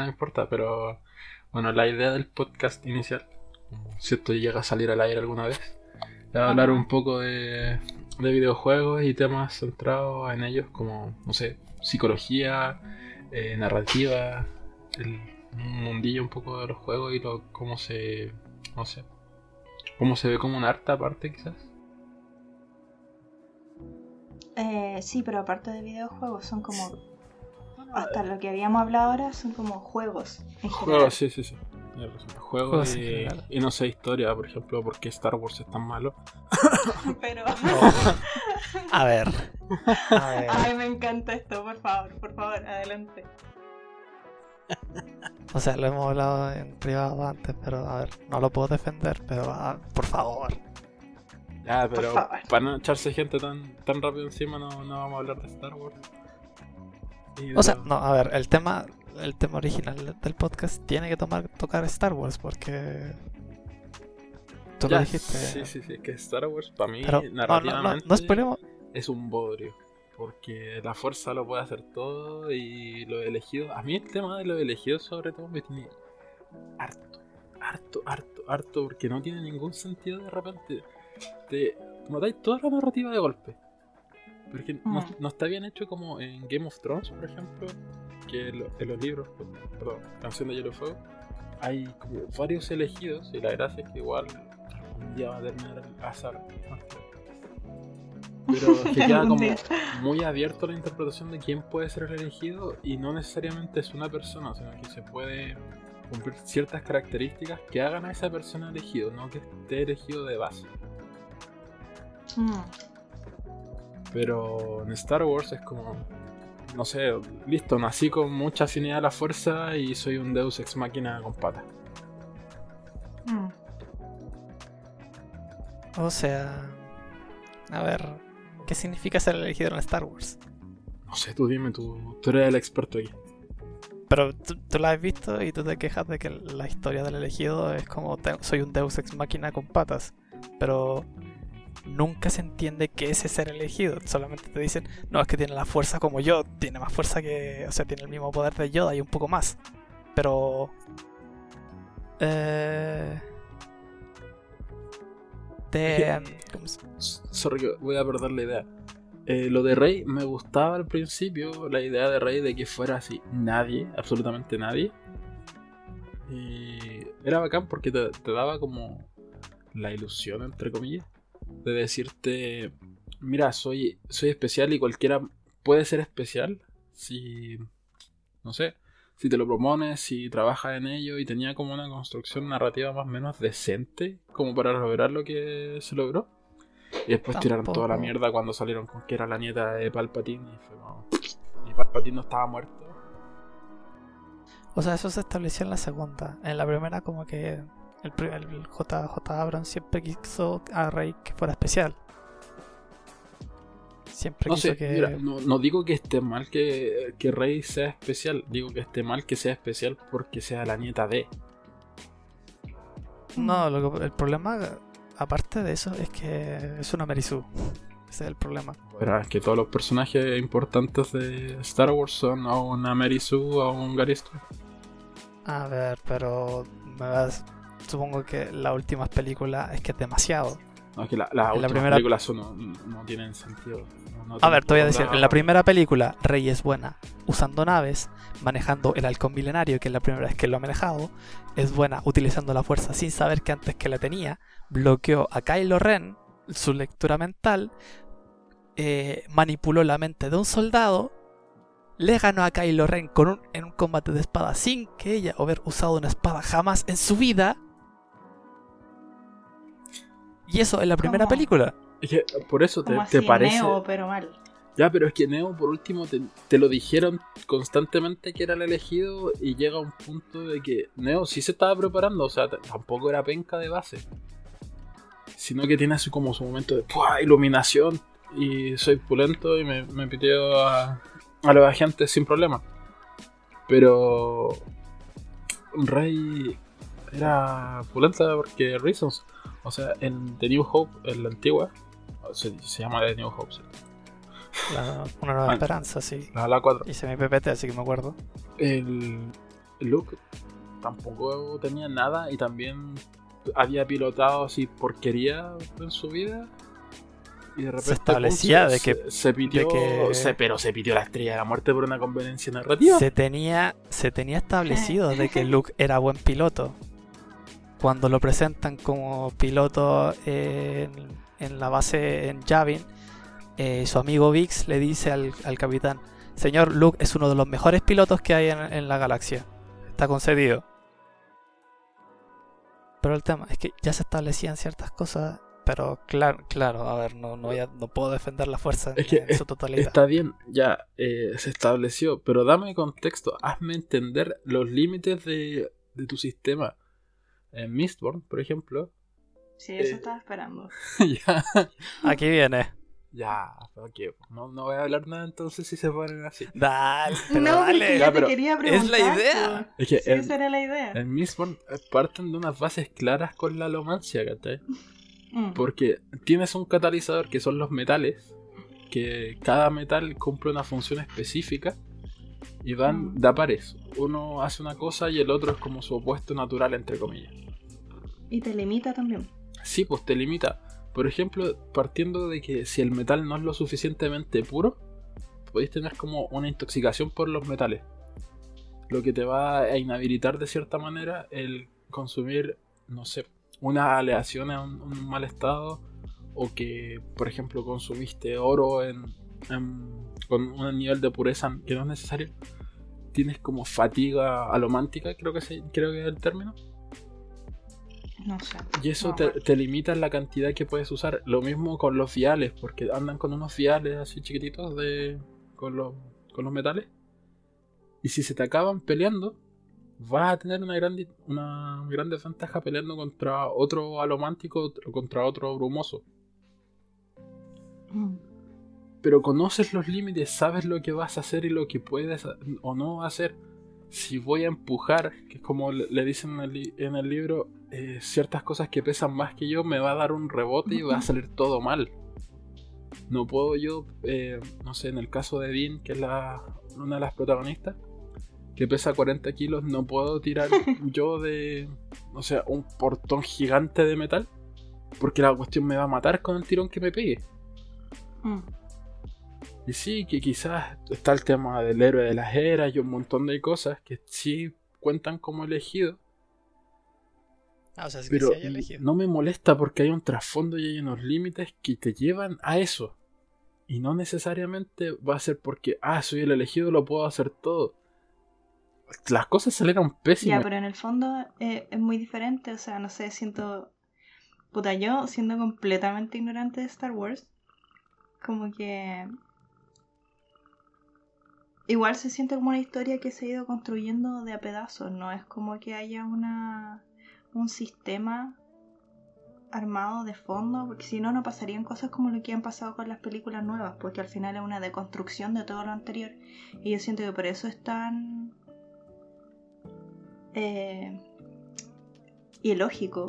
no importa, pero bueno, la idea del podcast inicial, si esto llega a salir al aire alguna vez, era hablar un poco de, de videojuegos y temas centrados en ellos, como, no sé, psicología, eh, narrativa, el mundillo un poco de los juegos y lo, cómo se, no sé, cómo se ve como un arte aparte quizás. Eh, sí, pero aparte de videojuegos son como hasta lo que habíamos hablado ahora son como juegos. En juegos, sí, sí, sí. Juegos, y, y, no sé, historia, por ejemplo, por qué Star Wars es tan malo. Pero. A, ver. A ver. Ay, me encanta esto, por favor, por favor, adelante. O sea, lo hemos hablado en privado antes, pero a ver, no lo puedo defender, pero ah, por favor. Ya, pero para no echarse gente tan, tan rápido encima, no, no vamos a hablar de Star Wars. O sea, no, a ver, el tema, el tema original del podcast tiene que tomar, tocar Star Wars porque tú lo dijiste. Sí, sí, sí, que Star Wars para mí narrativamente es un bodrio. Porque la fuerza lo puede hacer todo y lo elegido. A mí el tema de lo elegido sobre todo me tiene harto, harto, harto, harto, porque no tiene ningún sentido de repente. Te matáis toda la narrativa de golpe. Porque no, mm. no, está bien hecho como en Game of Thrones, por ejemplo, que en los libros, perdón, Canción de Hielo Fuego, hay como varios elegidos y la gracia es que igual un día va a terminar el azar. Pero que queda como muy abierto la interpretación de quién puede ser el elegido y no necesariamente es una persona, sino que se puede cumplir ciertas características que hagan a esa persona elegido, no que esté elegido de base. Mm. Pero en Star Wars es como, no sé, listo, nací con mucha afinidad a la fuerza y soy un Deus ex máquina con patas. Mm. O sea, a ver, ¿qué significa ser elegido en Star Wars? No sé, tú dime, tú, tú eres el experto aquí. Pero tú, tú, la has visto y tú te quejas de que la historia del elegido es como soy un Deus ex máquina con patas. Pero nunca se entiende qué es ser elegido. Solamente te dicen, no, es que tiene la fuerza como yo, tiene más fuerza que, o sea, tiene el mismo poder de Yoda y un poco más. Pero... Eh... Te... Sorry, voy a perder la idea. Eh, lo de Rey me gustaba al principio, la idea de Rey de que fuera así, nadie, absolutamente nadie. Y era bacán porque te daba como la ilusión, entre comillas, de decirte, mira, soy, soy especial y cualquiera puede ser especial si, no sé, si te lo propones, si trabajas en ello y tenía como una construcción narrativa más o menos decente como para lograr lo que se logró. Y después tiraron toda la mierda cuando salieron con que era la nieta de Palpatine y fue como... Y Palpatine no estaba muerto. O sea, eso se estableció en la segunda. En la primera como que el, JJ Abrams siempre quiso a Rey que fuera especial. Siempre quiso que. no, digo que esté mal que, que Rey sea especial, digo que esté mal que sea especial porque sea la nieta de. No, el problema, aparte de eso, es que es una Merisu. Ese es el problema. Bueno, es que todos los personajes importantes de Star Wars son a una Merisu o un Garisto. A ver, pero me vas, supongo que las últimas películas es que es demasiado. No, es que las últimas primera... películas no, tienen sentido. a ver, te voy a decir, en la primera película, Rey es buena usando naves, manejando el halcón milenario, que es la primera vez que lo ha manejado, es buena utilizando la fuerza sin saber que antes que la tenía, bloqueó a Kylo Ren, su lectura mental, eh, manipuló la mente de un soldado, le ganó a Kylo Ren con en un combate de espada sin que ella haber usado una espada jamás en su vida, y eso en la primera película. Es que por eso te, te parece. Neo, pero mal. Ya, pero es que Neo, por último, te, lo dijeron constantemente que era el elegido y llega un punto de que Neo sí se estaba preparando, o sea, tampoco era penca de base. Sino que tiene así como su momento de iluminación y soy pulento y me, me piteo a, a los agentes sin problema. Pero Rey era pulenta porque Reasons. O sea, en The New Hope, en la antigua, se, llama The New Hope. una nueva esperanza, sí. La, la 4. Hice mi PPT, así que me acuerdo. El, Luke tampoco tenía nada y también había pilotado así porquería en su vida. Y de repente Se establecía de se- que- se pitió, que- se- pero se pitió la estrella de la muerte por una conveniencia narrativa. Se tenía, se tenía establecido de que Luke era buen piloto. Cuando lo presentan como piloto en, en la base en Yavin, eh, su amigo Vix le dice al, al capitán, Señor, Luke es uno de los mejores pilotos que hay en, en la galaxia. Está concedido. Pero el tema es que ya se establecían ciertas cosas, pero claro, claro, a ver, no, no, voy a- no puedo defender la fuerza en, Es que en su totalidad. Está bien, ya eh, se estableció, pero dame contexto, hazme entender los límites de, de tu sistema. En Mistborn, por ejemplo, Sí, eso Eh. estaba esperando. ya, Aquí viene. ya, ok, no, no voy a hablar nada entonces si se ponen así. Dale, pero no, dale. Ya, pero te quería es preguntar. la idea. Es que Sí, en, esa era la idea. en Mistborn eh, parten de unas bases claras con la alomancia, ¿cachai? Mm. Porque tienes un catalizador que son los metales, que cada metal cumple una función específica y van Mm. de a pares. Uno hace una cosa y el otro es como su opuesto natural, entre comillas. Y te limita también. Sí, pues te limita. Por ejemplo, partiendo de que si el metal no es lo suficientemente puro, podéis tener como una intoxicación por los metales. Lo que te va a inhabilitar de cierta manera el consumir, no sé, una aleación en un, un mal estado. O que, por ejemplo, consumiste oro en, en- con un nivel de pureza que no es necesario. Tienes como fatiga alomántica, creo que, se, creo que es el término. No sé. Y eso No, te, bueno. te limita en la cantidad que puedes usar. Lo mismo con los viales, porque andan con unos viales así chiquititos de con los, con los metales. Y si se te acaban peleando, vas a tener una gran, una gran desventaja peleando contra otro alomántico o contra otro brumoso. Mm. Pero conoces los límites, sabes lo que vas a hacer y lo que puedes o no hacer. Si voy a empujar, que es como le dicen en el, en el libro, eh, ciertas cosas que pesan más que yo, me va a dar un rebote y va a salir todo mal. No puedo yo, eh, no sé, en el caso de Dean, que es la, una de las protagonistas, que pesa 40 kilos, no puedo tirar yo de, o sea, un portón gigante de metal, porque la cuestión me va a matar con el tirón que me pegue. Mm. Y sí, que quizás está el tema del héroe de las eras y un montón de cosas que sí cuentan como elegido, Ah, o sea, sí, pero sí hay elegido. no me molesta porque hay un trasfondo y hay unos límites que te llevan a eso. Y no necesariamente va a ser porque, ah, soy el elegido, lo puedo hacer todo. Las cosas salieron Ya, pésimas. pero en el fondo eh, es muy diferente. O sea, no sé, siento. Puta, yo siendo completamente ignorante de Star Wars, como que. Igual se siente como una historia que se ha ido construyendo de a pedazos. No es como que haya una un sistema armado de fondo, porque si no, no pasarían cosas como lo que han pasado con las películas nuevas, porque al final es una deconstrucción de todo lo anterior. Y yo siento que por eso es tan eh, ilógico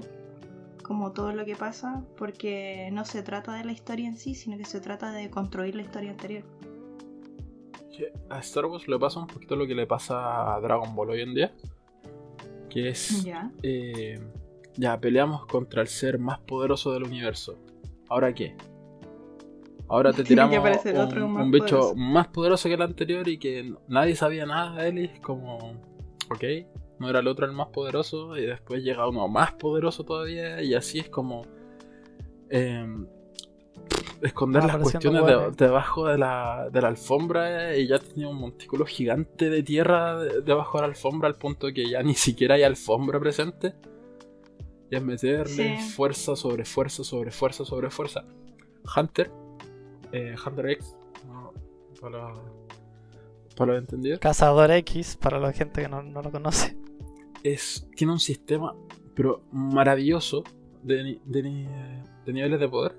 como todo lo que pasa, porque no se trata de la historia en sí, sino que se trata de construir la historia anterior. Que A Star Wars le pasa un poquito lo que le pasa a Dragon Ball hoy en día. Que es Ya. eh, ya peleamos contra el ser más poderoso del universo. ¿Ahora qué? Ahora te tiramos un, otro más un bicho poderoso. más poderoso que el anterior y que nadie sabía nada de él y es como, ok, no era el otro el más poderoso y después llega uno más poderoso todavía y así es como eh, esconder las cuestiones de- hueones. debajo de la, de la alfombra y ya tenía un montículo gigante de tierra de- debajo de la alfombra al punto que ya ni siquiera hay alfombra presente. Y es meterle Sí. fuerza sobre fuerza sobre fuerza sobre fuerza. Hunter, eh, Hunter X, no, para, para los entendidos, Cazador X, para la gente que no, no lo conoce. es, tiene un sistema pero maravilloso de, ni- de ni- de niveles de poder.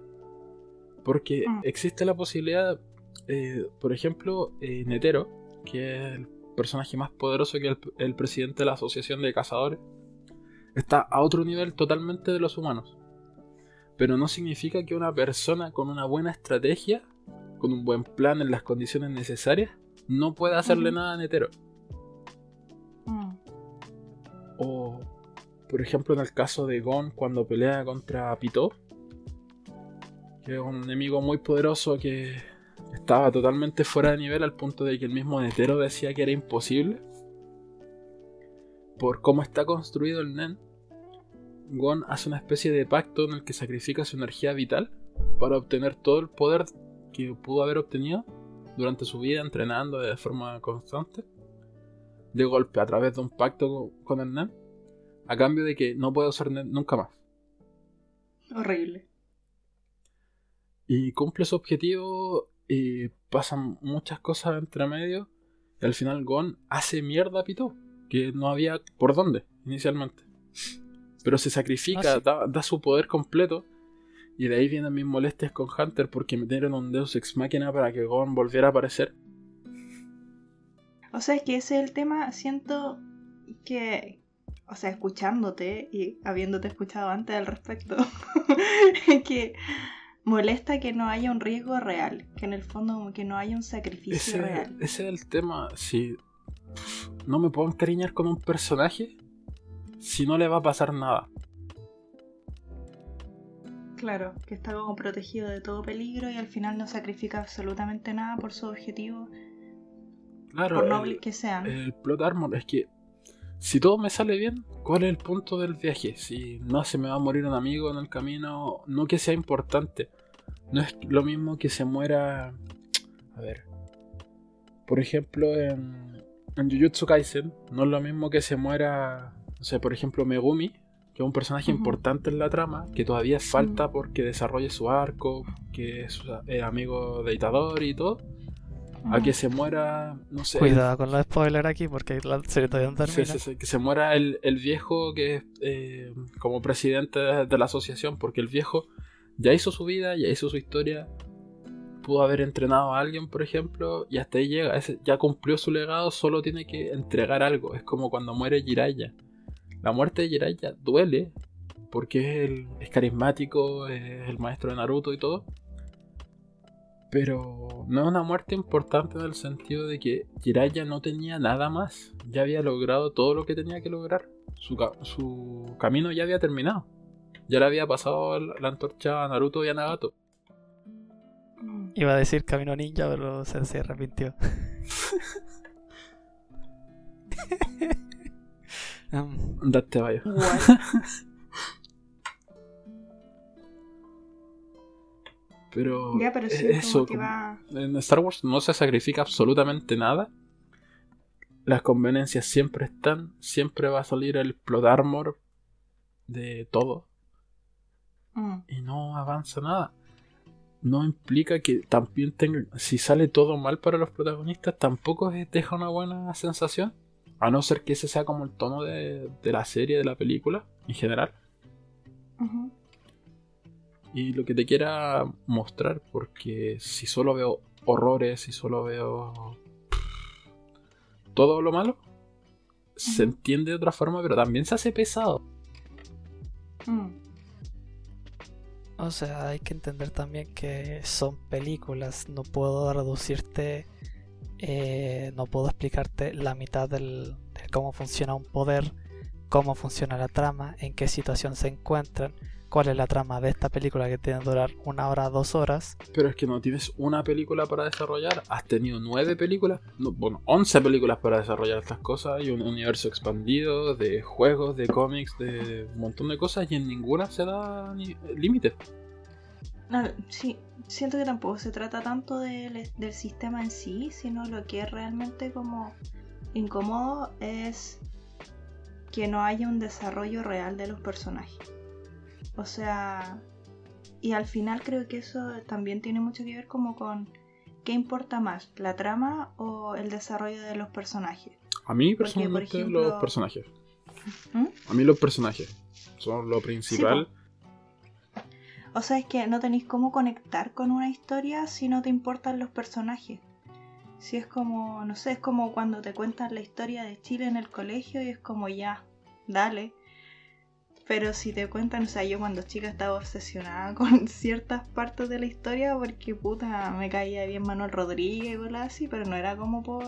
Porque Mm. existe la posibilidad, eh, por ejemplo, eh, Netero, que es el personaje más poderoso que el, el presidente de la Asociación de Cazadores, está a otro nivel totalmente de los humanos. Pero no significa que una persona con una buena estrategia, con un buen plan en las condiciones necesarias, no pueda hacerle nada a Netero. Mm. O, por ejemplo, en el caso de Gon cuando pelea contra Pito, un enemigo muy poderoso que estaba totalmente fuera de nivel al punto de que el mismo Netero decía que era imposible. Por cómo está construido el Nen, Gon hace una especie de pacto en el que sacrifica su energía vital para obtener todo el poder que pudo haber obtenido durante su vida entrenando de forma constante, de golpe a través de un pacto con el Nen, a cambio de que no puede usar Nen nunca más. Horrible. Y cumple su objetivo y pasan muchas cosas entre medio. Y al final Gon hace mierda a Pito, que no había por dónde inicialmente. Pero se sacrifica, Ah, sí. da, da su poder completo. Y de ahí vienen mis molestias con Hunter porque metieron un Deus Ex Máquina para que Gon volviera a aparecer. O sea, es que ese es el tema, siento que, o sea, escuchándote y habiéndote escuchado antes al respecto, que molesta que no haya un riesgo real, que en el fondo como que no haya un sacrificio Ese, real. ese es el tema. Si no me puedo encariñar con un personaje, si no le va a pasar nada. Claro, que está como protegido de todo peligro y al final no sacrifica absolutamente nada por su objetivo, Claro, por el- noble que sean. El plot armor es que si todo me sale bien, ¿cuál es el punto del viaje? Si no se me va a morir un amigo en el camino, no que sea importante. No es lo mismo que se muera. A ver. Por ejemplo, en, en Jujutsu Kaisen, no es lo mismo que se muera. No sé, por ejemplo, Megumi, que es un personaje importante en la trama, que todavía falta porque desarrolle su arco, que es amigo de Itadori y todo. A que se muera, no sé, Cuidado con los spoilers aquí porque la serie todavía no Sí, termina. sí, sí, que se muera el, el viejo que es eh, como presidente de, de la asociación, porque el viejo ya hizo su vida, ya hizo su historia, pudo haber entrenado a alguien, por ejemplo, y hasta ahí llega, ya cumplió su legado, solo tiene que entregar algo, es como cuando muere Jiraiya. La muerte de Jiraiya duele, porque es, el- carismático, es el maestro de Naruto y todo. Pero no es una muerte importante en el sentido de que Jiraiya no tenía nada más. Ya había logrado todo lo que tenía que lograr. Su camino ya había terminado. Ya le había pasado la antorcha a Naruto y a Nagato. Iba a decir Camino Ninja, pero se, se arrepintió. Um, Date vaya. Pero, Ya, pero sí, eso, como que como- va... en Star Wars no se sacrifica absolutamente nada. Las conveniencias siempre están. Siempre va a salir el plot armor de todo. Mm. y no avanza nada. No implica que también tenga. Si sale todo mal para los protagonistas, tampoco deja una buena sensación. A no ser que ese sea como el tono de, de la serie, de la película, en general. Y lo que te quiera mostrar, porque si solo veo horrores, si solo veo todo lo malo, se entiende de otra forma, pero también se hace pesado. Mm. O sea, hay que entender también que son películas. No puedo reducirte, eh, no puedo explicarte la mitad del, de cómo funciona un poder, cómo funciona la trama, en qué situación se encuentran, cuál es la trama de esta película que tiene que durar una hora, dos horas. Pero es que no tienes una película para desarrollar. Has tenido nueve películas, no, bueno, once películas para desarrollar estas cosas y un universo expandido de juegos, de cómics, de un montón de cosas y en ninguna se da ni- límite. No, sí, siento que tampoco se trata tanto del, del sistema en sí, sino lo que es realmente como incómodo es que no haya un desarrollo real de los personajes. O sea, y al final creo que eso también tiene mucho que ver como con qué importa más, la trama o el desarrollo de los personajes. A mí Porque, por personalmente ejemplo- los personajes. ¿Mm? A mí los personajes son lo principal. O sea, es que no tenéis cómo conectar con una historia si no te importan los personajes. Si es como, no sé, es como cuando te cuentan la historia de Chile en el colegio y es como ya, dale. Pero si te cuentan, o sea, yo cuando chica estaba obsesionada con ciertas partes de la historia porque puta me caía bien Manuel Rodríguez y cosas así, pero no era como por,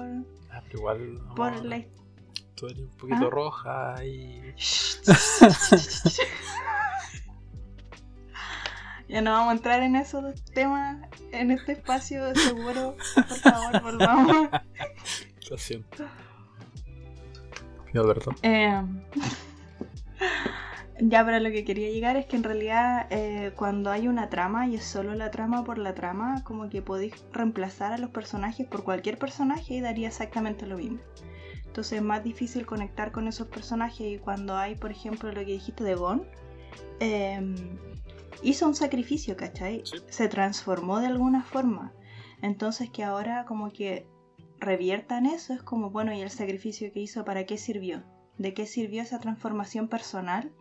Ah, pero igual. por la Tú eres un poquito ¿Ah? roja y. Ya no vamos a entrar en esos temas en este espacio seguro. Por favor, volvamos. Lo siento. Perdón. Eh, ya, pero lo que quería llegar es que en realidad eh, cuando hay una trama y es solo la trama por la trama, como que podéis reemplazar a los personajes por cualquier personaje y daría exactamente lo mismo. Entonces es más difícil conectar con esos personajes y cuando hay, por ejemplo, lo que dijiste de Gon, eh, hizo un sacrificio, ¿cachai? Sí. Se transformó de alguna forma. Entonces que ahora como que reviertan eso es como, bueno, ¿y el sacrificio que hizo para qué sirvió? ¿De qué sirvió esa transformación personal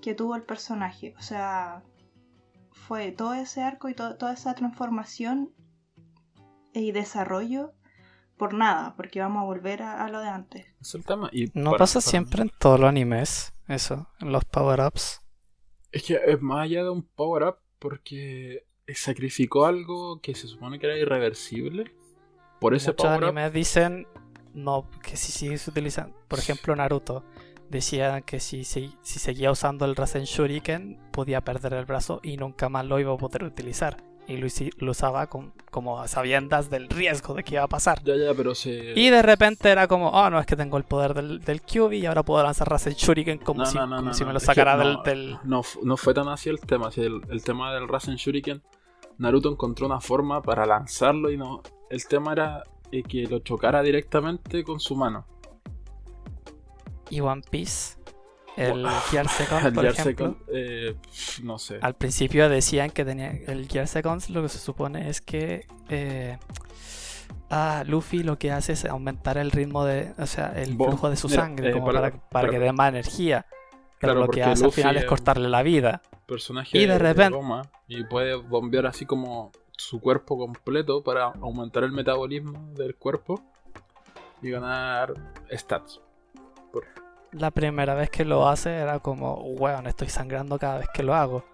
que tuvo el personaje? O sea, fue todo ese arco y to- toda esa transformación y desarrollo por nada, porque vamos a volver a, a lo de antes. Es el tema. Y No para- pasa para- siempre en todos los animes, eso, en los power-ups. Es que es más allá de un power-up porque sacrificó algo que se supone que era irreversible. Por ese Muchos power-up. animes dicen no, que si sigues utilizando, por ejemplo Naruto, decía que si, si, si seguía usando el Rasen Shuriken podía perder el brazo y nunca más lo iba a poder utilizar. Y lo, lo usaba con- como a sabiendas del riesgo de que iba a pasar. Ya, ya, pero. Y de repente era como, oh no, es que tengo el poder del, del Kyuubi y ahora puedo lanzar Rasen Shuriken como, No, si, no, no, como no, si no. me lo sacara del, no, del- No, no fue tan así el tema. el, el tema del Rasen Shuriken, Naruto encontró una forma para lanzarlo y no. El tema era eh, que lo chocara directamente con su mano. Y One Piece, el Wow. Gear Second, El por Gear ejemplo. Second, eh, no sé. Al principio decían que tenía el Gear Seconds, lo que se supone es que eh, ah, Luffy lo que hace es aumentar el ritmo de, o sea, el Bo- flujo de su mira, sangre eh, como para- para, para para- que dé más energía. Pero Claro, lo que hace al final es cortarle la vida. personaje Y de repente- y puede bombear así como su cuerpo completo para aumentar el metabolismo del cuerpo y ganar stats. Por- La primera vez que lo hace era como, weón, estoy sangrando cada vez que lo hago.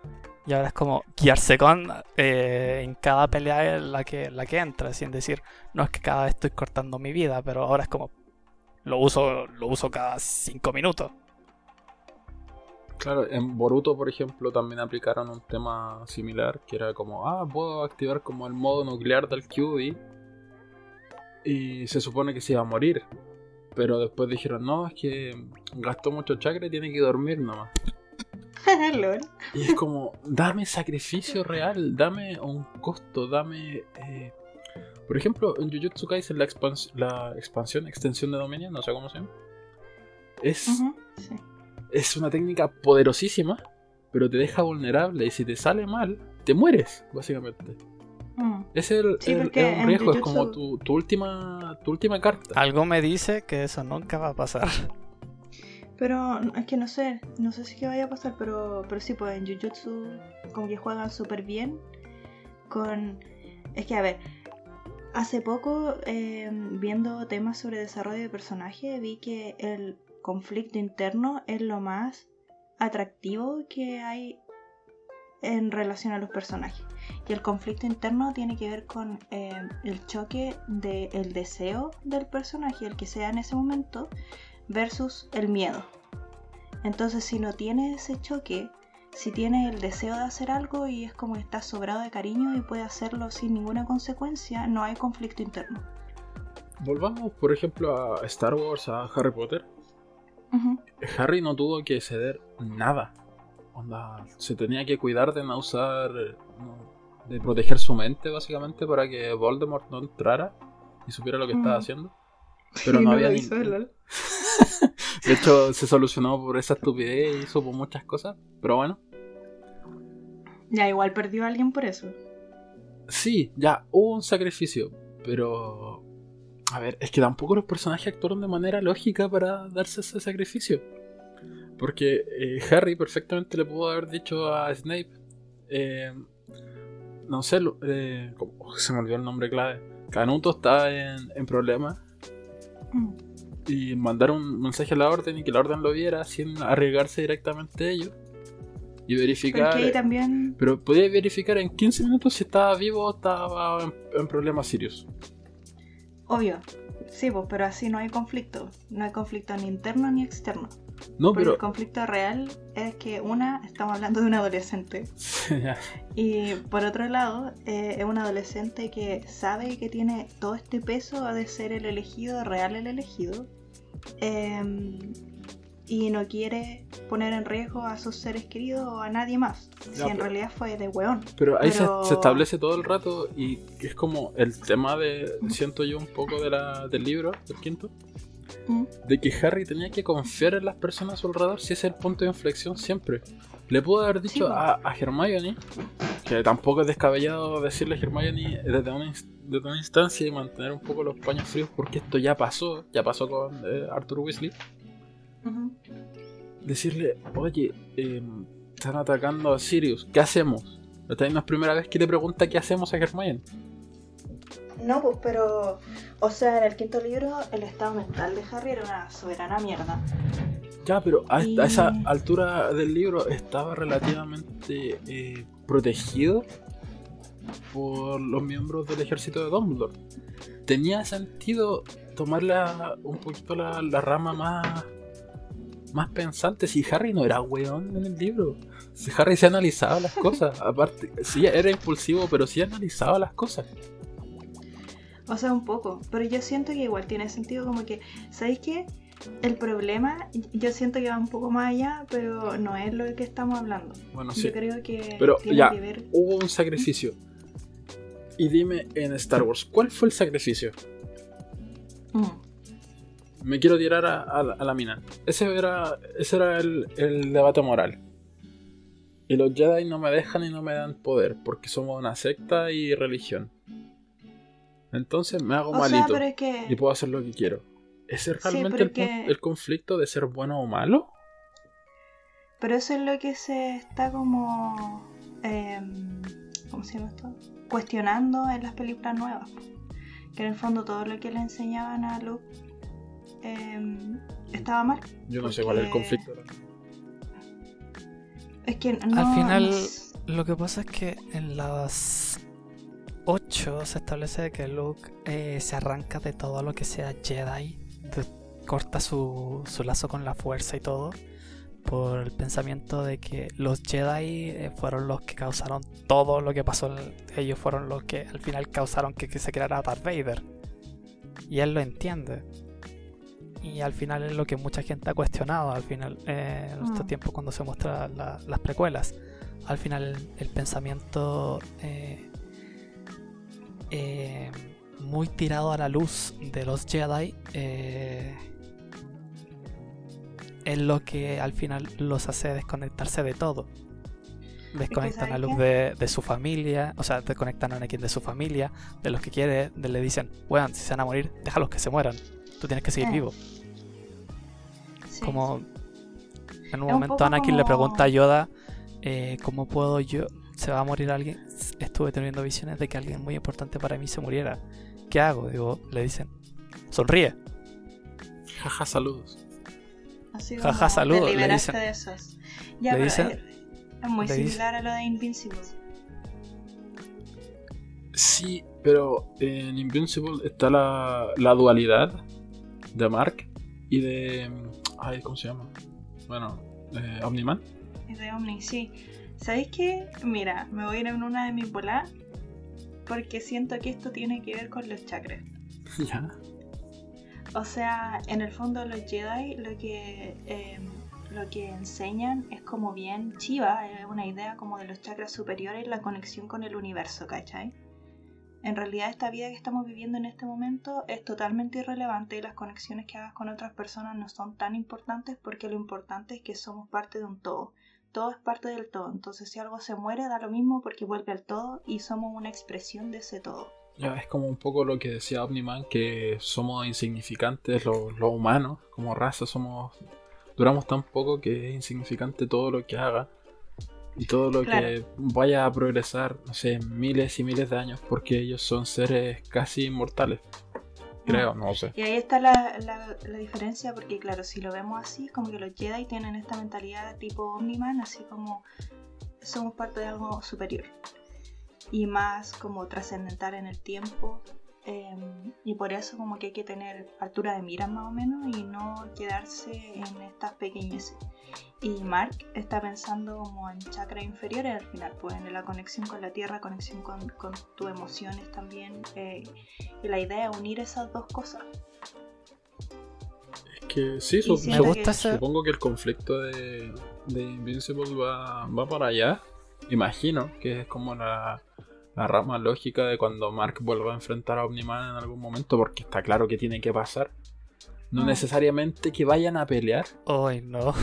Y ahora es como Gear Second eh, en cada pelea en la que, la que entra, sin decir, no es que cada vez estoy cortando mi vida, pero ahora es como, lo uso, lo uso cada cinco minutos. Claro, en Boruto, por ejemplo, también aplicaron un tema similar, que era como, ah, puedo activar como el modo nuclear del QB y se supone que se iba a morir. Pero después dijeron, no, es que gastó mucho chakra y tiene que dormir nomás. Y es como, dame sacrificio real, dame un costo, dame... eh, Por ejemplo, en Jujutsu Kaisen la, expans- la expansión, extensión de dominio, no sé cómo se llama. Es, sí. es una técnica poderosísima, pero te deja vulnerable y si te sale mal, te mueres, básicamente. Mm. Es, el, Sí, el- porque es un riesgo, es como tu, tu última, tu última carta. Algo me dice que eso nunca va a pasar. Pero es que no sé, no sé si qué vaya a pasar, pero, pero sí, pues en Jujutsu como que juegan súper bien con... Es que a ver, hace poco eh, viendo temas sobre desarrollo de personaje vi que el conflicto interno es lo más atractivo que hay en relación a los personajes. Y el conflicto interno tiene que ver con eh, el choque del deseo del personaje, el que sea en ese momento, versus el miedo. Entonces, si no tienes ese choque, si tienes el deseo de hacer algo y es como que estás sobrado de cariño y puedes hacerlo sin ninguna consecuencia, no hay conflicto interno. Volvamos, por ejemplo, a Star Wars, a Harry Potter. Harry no tuvo que ceder nada. Onda, se tenía que cuidar de no usar. no- de proteger su mente, básicamente, para que Voldemort no entrara y supiera lo que estaba Mm. haciendo. Pero Y no lo había ni- hizo, lol. De hecho, se solucionó por esa estupidez y supo muchas cosas. Pero bueno, Ya, igual perdió a alguien por eso. sí, ya hubo un sacrificio. Pero. A ver, es que tampoco los personajes actuaron de manera lógica para darse ese sacrificio. Porque eh, Harry perfectamente le pudo haber dicho a Snape. eh, no sé, eh, ¿cómo? se me olvidó el nombre clave. Canuto está en, en problemas. Mm. Y mandar un mensaje a la orden y que la orden lo viera sin arriesgarse directamente a ello. Y verificar. también. Pero podía verificar en 15 minutos si estaba vivo o estaba en, en problemas serios. Obvio. Sí, pues, pero así no hay conflicto. No hay conflicto ni interno ni externo. No, Porque pero. el conflicto real es que una, estamos hablando de un adolescente. Y por otro lado, eh, es un adolescente que sabe que tiene todo este peso de ser el elegido, real el elegido. em, y no quiere poner en riesgo a sus seres queridos o a nadie más. Si Ya, en realidad fue de weón. Pero ahí se- Pero- Se, establece todo el rato y es como el tema de, siento yo un poco de la, del libro, del quinto, Mm. de que Harry tenía que confiar en las personas a su alrededor si ese es el punto de inflexión siempre. Le pudo haber dicho a, a Hermione, que tampoco es descabellado decirle a Hermione desde una, ins- desde una instancia y mantener un poco los paños fríos porque esto ya pasó, ya pasó con eh, Arthur Weasley. Decirle, oye, eh, están atacando a Sirius, ¿qué hacemos? Esta no es primera vez que le pregunta qué hacemos a Hermione. No, pues, pero. O sea, en el quinto libro, el estado mental de Harry era una soberana mierda. Ya, pero a, Y- a esa altura del libro estaba relativamente eh, protegido por los miembros del ejército de Dumbledore. Tenía sentido tomar la- un poquito la, la rama más, más pensante. Si Harry no era weón en el libro. Si Harry se analizaba las cosas. Aparte, sí era impulsivo, pero sí analizaba las cosas. O sea, un poco. Pero yo siento que igual tiene sentido como que, ¿sabéis qué? El problema, yo siento que va un poco más allá, pero no es lo que estamos hablando. Bueno, sí. Yo creo que Pero tiene ya. que ver. Hubo un sacrificio. Y dime en Star Wars, ¿cuál fue el sacrificio? Mm. Me quiero tirar a, a la- a la mina. Ese era, ese era el, el debate moral. Y los Jedi no me dejan y no me dan poder, porque somos una secta y religión. Entonces me hago O malito pero es que. y puedo hacer lo que quiero. ¿Ese es Sí, realmente el, conflicto de ser bueno o malo? Pero eso es lo que se está como. em, ¿Cómo se llama esto? Cuestionando en las películas nuevas. Que en el fondo todo lo que le enseñaban a Luke em, estaba mal. Yo no sé cuál es el conflicto. Es que no. Al final- no Lo que pasa es que en las 8 se establece que Luke eh, se arranca de todo lo que sea Jedi, corta su, su lazo con la fuerza y todo, por el pensamiento de que los Jedi eh, fueron los que causaron todo lo que pasó, ellos fueron los que al final causaron que, que se creara Darth Vader. Y él lo entiende. Y al final es lo que mucha gente ha cuestionado al final eh, en estos Mm. tiempos cuando se muestran la- las precuelas al final el, el pensamiento eh, eh, muy tirado a la luz de los Jedi eh, es lo que al final los hace desconectarse de todo. Desconectan a ¿sabes Luke de, de su familia, o sea, desconectan a Anakin de su familia, de los que quiere, de, le dicen, weón, si se van a morir, déjalos que se mueran, tú tienes que seguir Eh, vivo. sí. Como en un momento Anakin le pregunta a Yoda eh, cómo puedo yo se va a morir alguien estuve teniendo visiones de que alguien muy importante para mí se muriera ¿qué hago? digo le dicen sonríe Jaja, saludos. Así Jaja, saludos, Te le dicen. de esos. Ya, Le pero dicen- es, es muy similar a lo de Invincible. Sí, pero en Invincible está la, la dualidad de Mark y de. Ay, ¿cómo se llama? Bueno, eh, Omniman. Es de Omni, sí. ¿Sabéis qué? Mira, me voy a ir en una de mis bolas porque siento que esto tiene que ver con los chakras. ya. O sea, en el fondo los Jedi lo que eh, lo que enseñan es como bien chiva, es una idea como de los chakras superiores, la conexión con el universo, ¿cachai? En realidad esta vida que estamos viviendo en este momento es totalmente irrelevante y las conexiones que hagas con otras personas no son tan importantes porque lo importante es que somos parte de un todo. Todo es parte del todo, entonces si algo se muere da lo mismo porque vuelve al todo y somos una expresión de ese todo. Ya es como un poco lo que decía Omniman, que somos insignificantes los los humanos, como raza somos... Duramos tan poco que es insignificante todo lo que haga y todo lo Claro. que vaya a progresar, no sé, miles y miles de años, porque ellos son seres casi inmortales. Creo, no sé. Y ahí está la, la- la diferencia, porque claro, si lo vemos así, como que los Jedi tienen esta mentalidad tipo Omniman, así como somos parte de algo superior. Y más como trascendental en el tiempo, em, y por eso como que hay que tener altura de miras más o menos y no quedarse en estas pequeñeces. Y Mark está pensando como en chakras inferiores al final, pues en la conexión con la tierra, conexión con, con tus emociones también. eh, y la idea es unir esas dos cosas. Es que sí, Me gusta que- supongo que el conflicto de, de Invincible va, va para allá. Imagino que es como la, la rama lógica de cuando Mark vuelva a enfrentar a Omniman en algún momento, porque está claro que tiene que pasar. No Mm. necesariamente que vayan a pelear, Ay, no.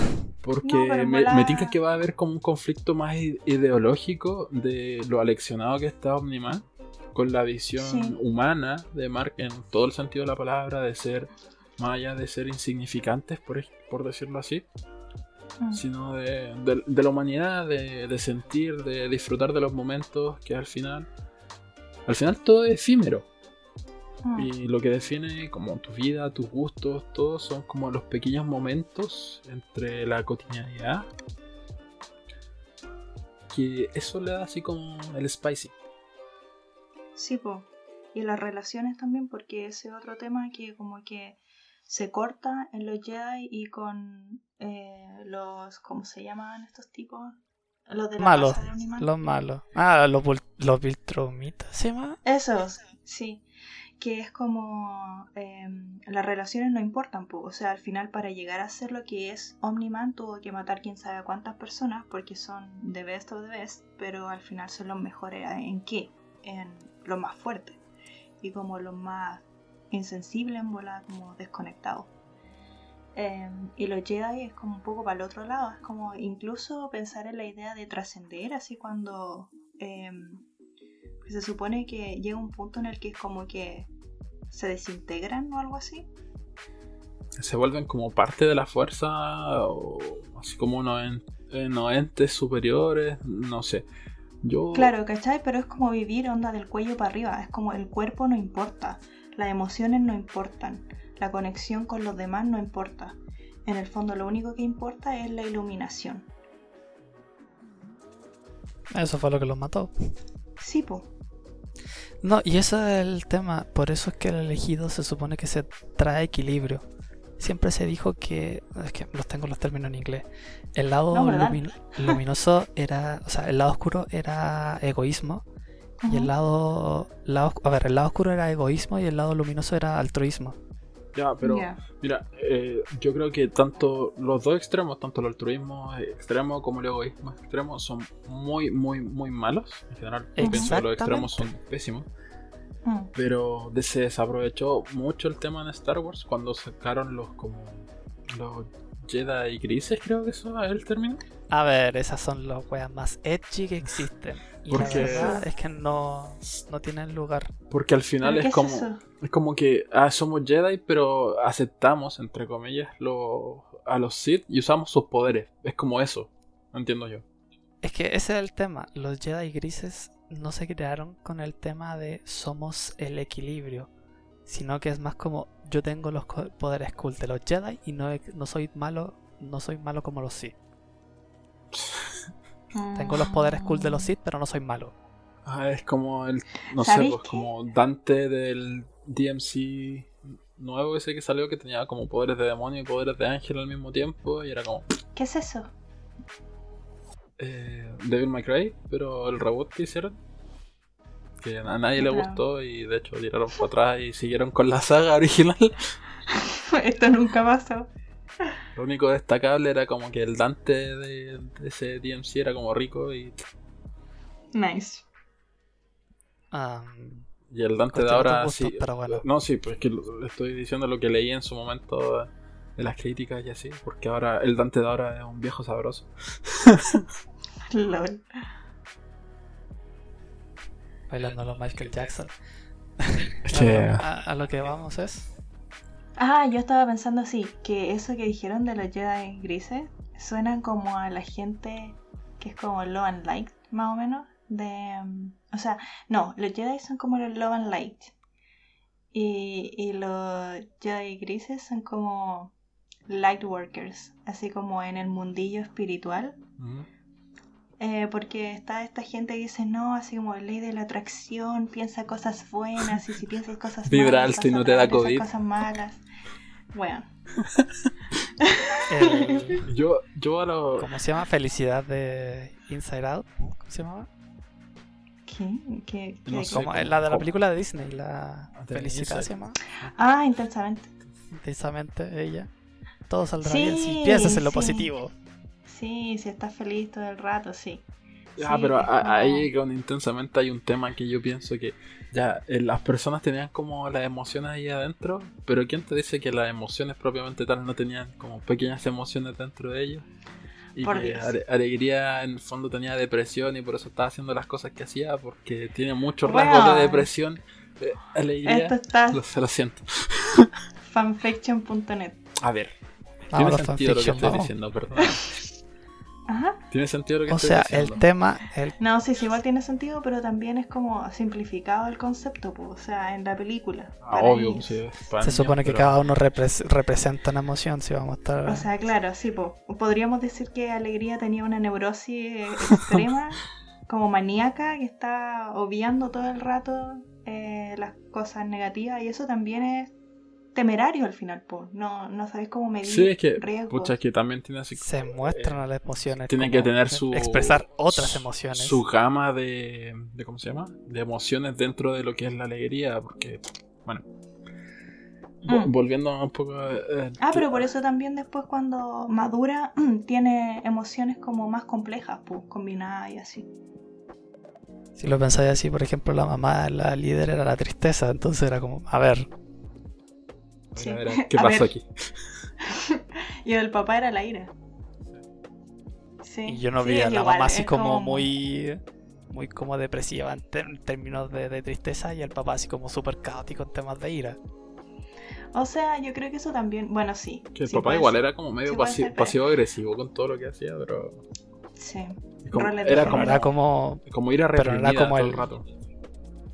porque No, me, tinca que va a haber como un conflicto más ideológico de lo aleccionado que está Omniman con la visión Sí. humana de Mark en todo el sentido de la palabra, de ser, más allá de ser insignificantes, por, por decirlo así, Mm. sino de, de- de la humanidad, de, de sentir, de disfrutar de los momentos que al final, al final todo es efímero. Mm. Y lo que define como tu vida, tus gustos, todo son como los pequeños momentos entre la cotidianidad. Que eso le da así como el spicy. Sí, po. Y las relaciones también, porque ese otro tema que como que se corta en los Jedi y con eh, los, ¿cómo se llaman estos tipos? Los de la Malos. de. Los malos. Ah, los, los Viltrumitas, ¿se llama? Esos, sí. Que es como eh, las relaciones no importan, po. o sea, al final para llegar a ser lo que es Omniman tuvo que matar quién sabe cuántas personas porque son the best of the best, pero al final son los mejores en qué, en los más fuertes y como los más insensibles en como desconectados. Eh, y los Jedi es como un poco para el otro lado, es como incluso pensar en la idea de trascender, así cuando eh, que se supone que llega un punto en el que es como que se desintegran o algo así. Se vuelven como parte de la fuerza o así como unos entes superiores, no sé. Yo Claro, ¿cachai? Pero es como vivir onda del cuello para arriba, es como el cuerpo no importa, las emociones no importan, la conexión con los demás no importa. En el fondo lo único que importa es la iluminación. Eso fue lo que los mató. Sí, po. No, y ese es el tema. Por eso es que el elegido se supone que se trae equilibrio. Siempre se dijo que. Es que los tengo los términos en inglés. El lado luminoso era. O sea, el lado oscuro era egoísmo. Y el lado, lado. A ver, el lado oscuro era egoísmo y el lado luminoso era altruismo. Ya, pero. Mira, eh, yo creo que tanto los dos extremos, tanto el altruismo extremo como el egoísmo extremo, son muy, muy, muy malos. En general, yo pienso que los extremos son pésimos. Mm. Pero de- se desaprovechó mucho el tema en Star Wars cuando sacaron los como los Jedi grises, creo que eso es el término. A ver, esas son las weas más edgy que existen. Y la Porque- verdad es que no, no tienen lugar. Porque al final ¿Pero qué es como eso? es como que ah, somos Jedi, pero aceptamos entre comillas lo- a los Sith y usamos sus poderes. Es como eso, entiendo yo. Es que ese es el tema. Los Jedi grises no se crearon con el tema de somos el equilibrio, sino que es más como yo tengo los poderes cool de los Jedi y no, no soy malo, no soy malo como los Sith. Tengo los poderes cool de los Sith, pero no soy malo. Ah, es como el. No sé, ¿Sabéis pues como Dante del DMC nuevo ese que salió que tenía como poderes de demonio y poderes de ángel al mismo tiempo. Y era como. ¿Qué es eso? eh, Devil May Cry, pero el reboot que hicieron. Que a nadie le gustó y de hecho tiraron para atrás y siguieron con la saga original. Esto nunca pasó. Lo único destacable era como que el Dante de, de ese DMC era como rico y, Nice. Y el Dante de ahora gustos, sí. pero bueno. No, sí, pues es que lo- le estoy diciendo lo que leí en su momento de las críticas y así, porque ahora el Dante de ahora es un viejo sabroso. LOL. bailando los Michael Jackson. A lo que vamos es. Ah, yo estaba pensando así, que eso que dijeron de los Jedi grises suenan como a la gente que es como Love and Light, más o menos. De, mm, o sea, no, los Jedi son como los Love and Light. Y, y los Jedi grises son como Light Workers, así como en el mundillo espiritual. Ujú. Eh, porque está esta gente que dice, no, así como ley de la atracción, piensa cosas buenas y si piensas cosas Vibra malas, alto y vas a no te da COVID. cosas malas. Bueno, El- Yo, yo a lo. ¿Cómo se llama? Felicidad de Inside Out. ¿Cómo se llamaba? ¿qué? ¿Qué? qué- No sé. Como, la de la ¿Cómo? película de Disney, la De Felicidad Inside. se llama. Ah, intensamente. Precisamente ella. Todo saldrá Sí, bien si piensas en lo sí. positivo. Sí, si estás feliz todo el rato, sí. Ah, Sí, pero a- como- ahí con intensamente hay un tema que yo pienso que ya eh, las personas tenían como las emociones ahí adentro, pero ¿quién te dice que las emociones propiamente tal no tenían como pequeñas emociones dentro de ellos? Y Por que Dios. Ale- Alegría en el fondo tenía depresión y por eso estaba haciendo las cosas que hacía, porque tiene muchos Bueno. rasgos de depresión. Eh, Alegría, Esto está lo, se lo siento. fanfiction.net. A ver, tiene sentido lo que fanfiction, estoy diciendo, perdón. Ajá. Tiene sentido lo que O estoy sea, diciendo. el tema, el, No, sí, sí, igual tiene sentido, pero también es como simplificado el concepto, pues, o sea, en la película. Ah, obvio, sí, se supone que pero- cada uno repres- representa una emoción, si vamos a estar... O sea, claro, sí, po. podríamos decir que Alegría tenía una neurosis extrema, como maníaca, que está obviando todo el rato eh, las cosas negativas, y eso también es temerario al final, po. No, no sabéis cómo medir Sí, es que, riesgos. pucha, es que también tiene así se muestran las emociones. tiene como que tener su- Expresar otras emociones. su gama de, de ¿cómo se llama? de emociones dentro de lo que es la alegría porque bueno Mm. volviendo un poco eh, Ah, pero por eso también después cuando madura tiene emociones como más complejas, pues, combinadas y así. Si lo pensáis así, por ejemplo, la mamá, la líder era la tristeza, entonces era como, a ver, a ver, Sí. a ver, qué A pasó ver. aquí Y el papá era la ira. Sí. y yo no sí, vi a la igual, mamá así como muy muy como depresiva en, ter- en términos de, de tristeza y el papá así como súper caótico en temas de ira. O sea, yo creo que eso también. Bueno, sí. que el sí papá igual ser. era como medio Sí puede pasi- ser, pero- pasivo agresivo con todo lo que hacía pero Sí. como- era como, era como como ira pero era reprimida como todo el el- rato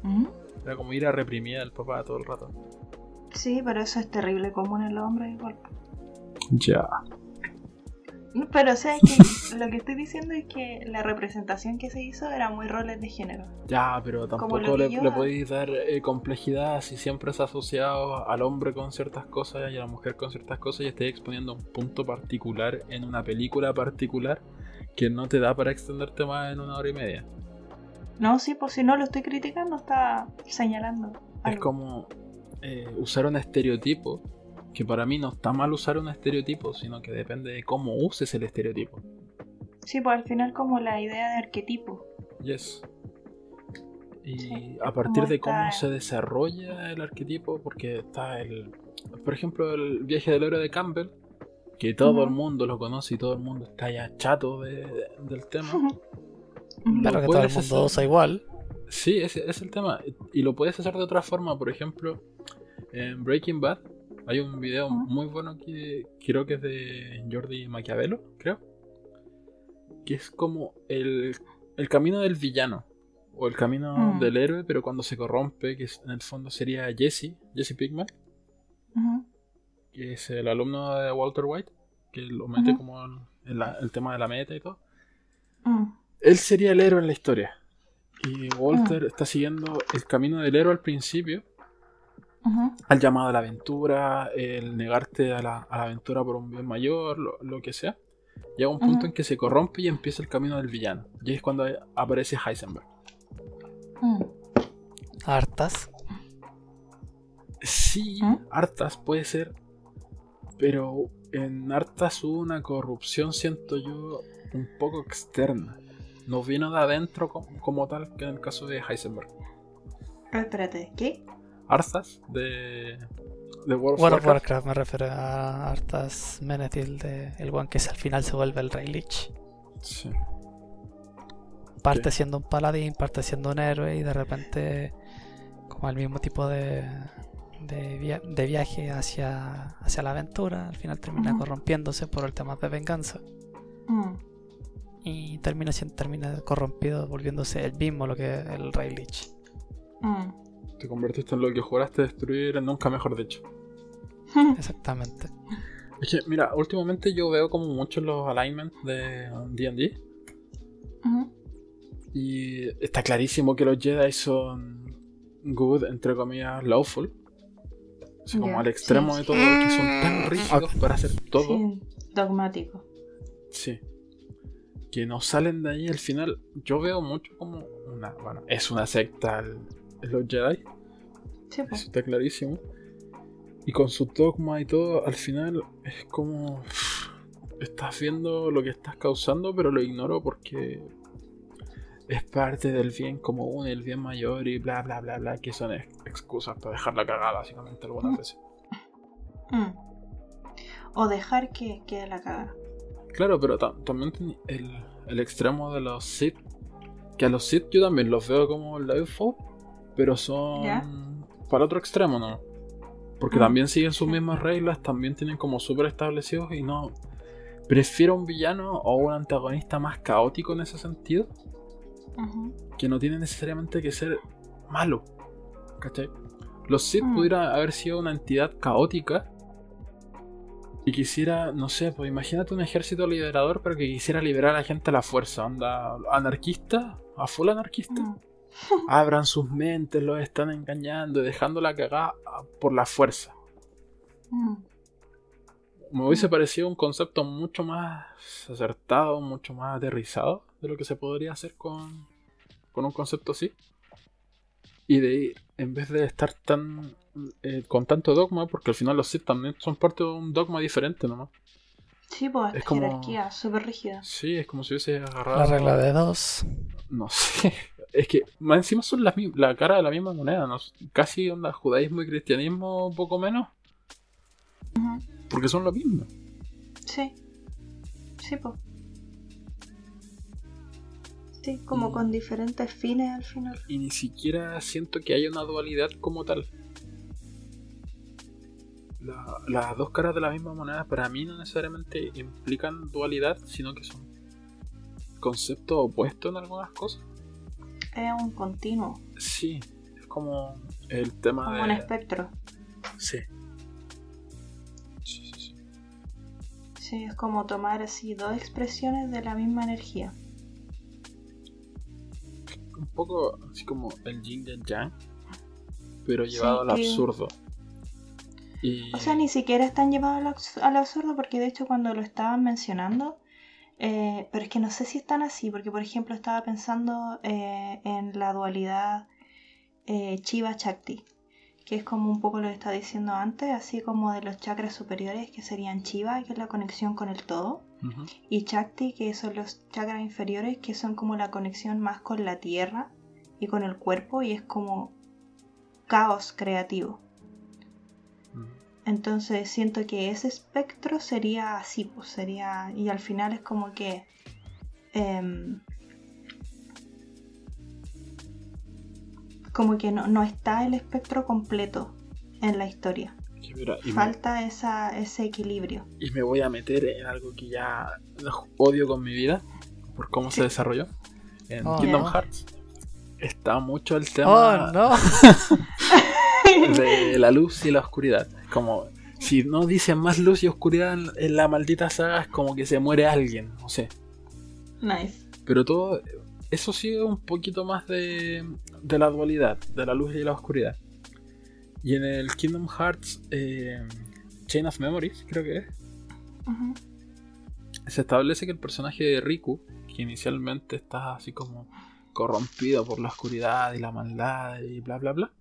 ¿Mm? era como ira reprimida del papá todo el rato Sí, pero eso es terrible común en los hombres igual. ya Pero o sea, es que lo que estoy diciendo es que la representación que se hizo era muy roles de género. Ya, pero tampoco lo le, yo- le podéis dar eh, complejidad si siempre es asociado al hombre con ciertas cosas y a la mujer con ciertas cosas y estáis exponiendo un punto particular en una película particular que no te da para extenderte más en una hora y media. No, sí, pues si no lo estoy criticando, está señalando. Es como eh, usar un estereotipo, que para mí no está mal usar un estereotipo, sino que depende de cómo uses el estereotipo. Sí, pues al final como la idea de arquetipo. Yes. Y Sí, a partir de cómo se desarrolla el arquetipo, porque está el. Por ejemplo, el viaje del héroe de Campbell, que todo el mundo lo conoce y todo el mundo está ya chato de- de- del tema. Pero que todo el mundo hacer- usa igual. Sí, ese es el tema. Y lo puedes hacer de otra forma. Por ejemplo, en Breaking Bad hay un video muy bueno que creo que es de Jordi Maquiavelo, creo. Que es como el, el camino del villano. O el camino Mm. del héroe, pero cuando se corrompe, que en el fondo sería Jesse, Jesse Pinkman, Ujú. que es el alumno de Walter White, que lo mete como en, la- el tema de la meta y todo. Mm. Él sería el héroe en la historia. Y Walter está siguiendo el camino del héroe al principio, al llamado a la aventura, el negarte a la, a la aventura por un bien mayor, lo, lo que sea. Llega un punto en que se corrompe y empieza el camino del villano. Y ahí es cuando aparece Heisenberg. Mm. Hartas. Sí, ¿Mm? hartas puede ser, pero en hartas hubo una corrupción, siento yo, un poco externa. No vino de adentro co- como, tal que en el caso de Heisenberg. Ah, espérate, ¿qué? Arthas de, de World of World of Warcraft. Warcraft me refiero a Artas Menethil, de, el one que al final se vuelve el Rey Lich. Sí. Parte siendo un paladín, parte siendo un héroe y de repente como el mismo tipo de, de, via- de viaje hacia, hacia la aventura, al final termina corrompiéndose por el tema de venganza Mm. Y termina siendo termina corrompido volviéndose el mismo lo que el Rey Lich. Mm. Te convertiste en lo que juraste destruir, nunca mejor dicho. Exactamente. Es que, mira, últimamente yo veo como muchos los alignments de D&D. Y está clarísimo que los Jedi son good, entre comillas, lawful. Así como al extremo sí. de todo, que son tan rígidos para hacer todo. Sí, dogmático. Sí. Que no salen de ahí al final. Yo veo mucho como una. Bueno, es una secta el- los Jedi. Sí, Eso pues. está clarísimo. Y con su dogma y todo, al final es como. Estás viendo lo que estás causando, pero lo ignoro porque. Es parte del bien común, el bien mayor y bla bla bla bla, que son ex- excusas para dejar la cagada, básicamente, algunas veces. Mm. O dejar que quede la cagada. Claro, pero ta- también el, el extremo de los Sith. Que a los Sith yo también los veo como la UFO, pero son ¿Ya? para otro extremo, ¿no? Porque también siguen sus mismas reglas, también tienen como súper establecidos y no. Prefiero un villano o un antagonista más caótico en ese sentido, que no tiene necesariamente que ser malo. ¿Cachai? Los Sith Mm. pudieran haber sido una entidad caótica y quisiera, no sé, pues imagínate un ejército liberador, pero que quisiera liberar a la gente a la fuerza, onda anarquista, a full anarquista. Mm. Abran sus mentes, los están engañando y dejando la cagada por la fuerza. Mm. Me hubiese parecido un concepto mucho más acertado, mucho más aterrizado de lo que se podría hacer con, con un concepto así. Y de ir, en vez de estar tan eh, con tanto dogma, porque al final los Sith también son parte de un dogma diferente nomás. Sí, pues, Es como- jerarquía súper rígida. Sí, es como si hubiese agarrado. La regla de dos. No sé. Es que más encima son las la cara de la misma moneda, ¿no? Casi onda judaísmo y cristianismo, poco menos. Porque son lo mismo. Sí. Sí, pues. Sí, como Y- con diferentes fines al final. Y ni siquiera siento que haya una dualidad como tal. La- las dos caras de la misma moneda para mí no necesariamente implican dualidad, sino que son conceptos opuestos en algunas cosas. Es un continuo, Sí, es como el tema como de... un espectro. Sí. Sí, sí, sí. Sí, es como tomar así dos expresiones de la misma energía. Un poco así como el yin y el yang, pero Sí, llevado al que- absurdo. Y... O sea, ni siquiera están llevados al, abs- al absurdo porque de hecho cuando lo estaban mencionando, eh, pero es que no sé si están así, porque por ejemplo estaba pensando eh, en la dualidad eh, Chiva Chakti, que es como un poco lo que estaba diciendo antes, así como de los chakras superiores que serían Chiva, que es la conexión con el todo, y Chakti, que son los chakras inferiores, que son como la conexión más con la tierra y con el cuerpo, y es como caos creativo. Entonces siento que ese espectro sería así, pues sería. Y al final es como que. em, como que no, no está el espectro completo en la historia. Mira, me- Falta esa, ese equilibrio. y me voy a meter en algo que ya odio con mi vida por cómo se desarrolló en Oh, Kingdom. Hearts está mucho el Oh, tema no. de la luz y la oscuridad como si no dicen más luz y oscuridad en, la maldita saga es como que se muere alguien no sé. Nice. pero todo eso sigue un poquito más de, de la dualidad de la luz y la oscuridad. Y en el Kingdom Hearts eh, Chain of Memories creo que es se establece que el personaje de Riku, que inicialmente está así como corrompido por la oscuridad y la maldad y bla bla bla,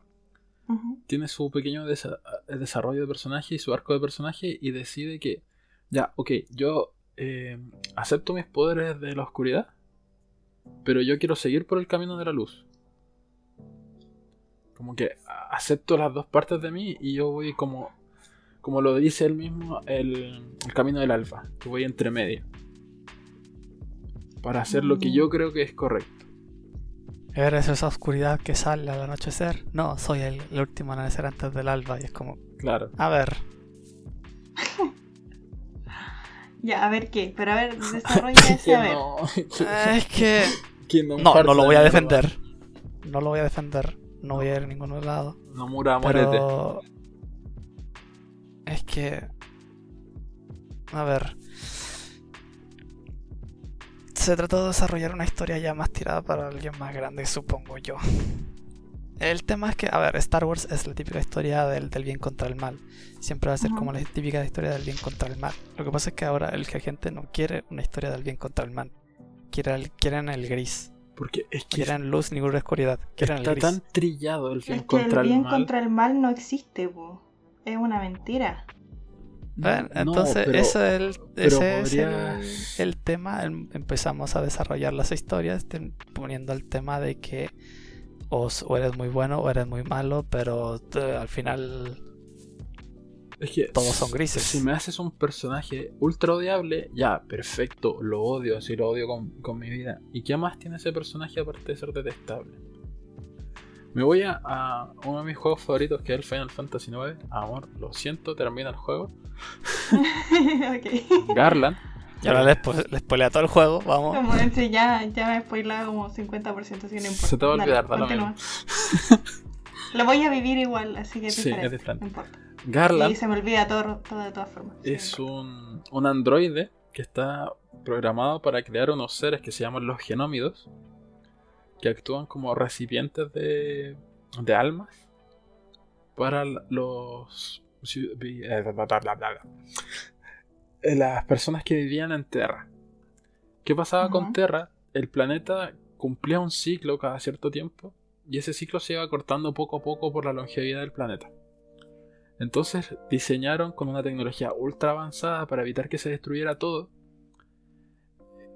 Tiene su pequeño desa- desarrollo de personaje y su arco de personaje y decide que, ya, ok, yo eh, acepto mis poderes de la oscuridad, pero yo quiero seguir por el camino de la luz. Como que acepto las dos partes de mí y yo voy como, como lo dice él mismo, el, el camino del alfa, que voy entre medio. Para hacer lo que Mm. yo creo que es correcto. ¿Eres esa oscuridad que sale al anochecer? No, soy el, el último amanecer antes del alba. Y es como, Claro. a ver, Ya, a ver qué. Pero a ver, desarrolla ese a ver. no, es que... Kingdom No, Hearts no lo voy a defender. No lo voy a defender. No voy a ir a ningún lado. Nomura, muérete. Pero... Es que... A ver. Se trató de desarrollar una historia ya más tirada para alguien más grande, supongo yo. El tema es que, a ver, Star Wars es la típica historia del, del bien contra el mal. Siempre va a ser como la típica historia del bien contra el mal. Lo que pasa es que ahora el que gente no quiere una historia del bien contra el mal. Quieren, quieren el gris. Porque es que quieren luz ni oscuridad. Quieren está el gris. tan trillado el bien Es que contra el bien mal. contra el mal no existe. Es una mentira. Bueno, No, entonces, pero- ese, es el, es el, el tema. em- Empezamos a desarrollar las historias ten- poniendo el tema de que o, eres muy bueno o eres muy malo, pero al final Es que Todos son grises. Si me haces un personaje ultra odiable, ya, perfecto, lo odio, así lo odio con, con mi vida. ¿Y qué más tiene ese personaje aparte de ser detestable? Me voy a, a uno de mis juegos favoritos que es el Final Fantasy IX. Amor, lo siento, termina el juego. ok. Garland. Y ahora les, spo- les spoilea todo el juego, vamos. Como este ya, ya me spoilaba como 50%, así que no importa. Se te va a Dale, olvidar, da lo. Lo voy a vivir igual, así que es Sí, diferente. es diferente. No importa. Garland Y se me olvida todo, todo de todas formas. Es un, un androide que está programado para crear unos seres que se llaman los genómidos, que actúan como recipientes de, de almas para los las personas que vivían en Terra. ¿Qué pasaba con. Terra? El planeta cumplía un ciclo cada cierto tiempo y ese ciclo se iba cortando poco a poco por la longevidad del planeta. Entonces diseñaron con una tecnología ultra avanzada para evitar que se destruyera todo.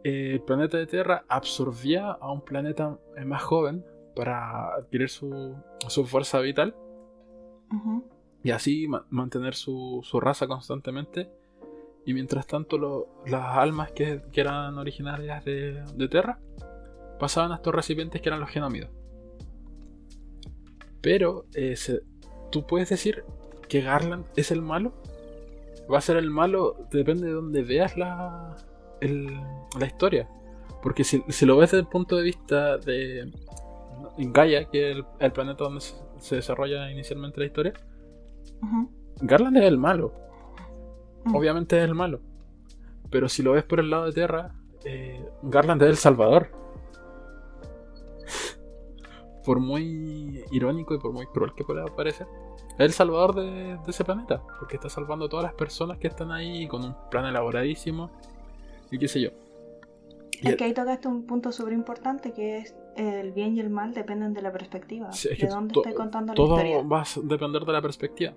El planeta de Tierra absorbía a un planeta eh, más joven para adquirir su, su fuerza vital y así ma- mantener su, su raza constantemente. Y mientras tanto, lo- las almas que, que eran originarias de, de Terra pasaban a estos recipientes que eran los genómidos. Pero eh, se- tú puedes decir que Garland es el malo. Va a ser el malo, depende de donde veas la, el- la historia. Porque si, si lo ves desde el punto de vista de Gaia, que es el, el planeta donde se, se desarrolla inicialmente la historia. Garland es el malo. Mm. Obviamente es el malo. Pero si lo ves por el lado de Terra, eh, Garland es el salvador. por muy irónico y por muy cruel que pueda parecer, es el salvador de, de ese planeta. Porque está salvando a todas las personas que están ahí con un plan elaboradísimo. Y qué sé yo. Y Es que ahí tocaste un punto súper importante que es el bien y el mal dependen de la perspectiva. Sí, es que de dónde to- esté contando la todo historia. va a depender de la perspectiva.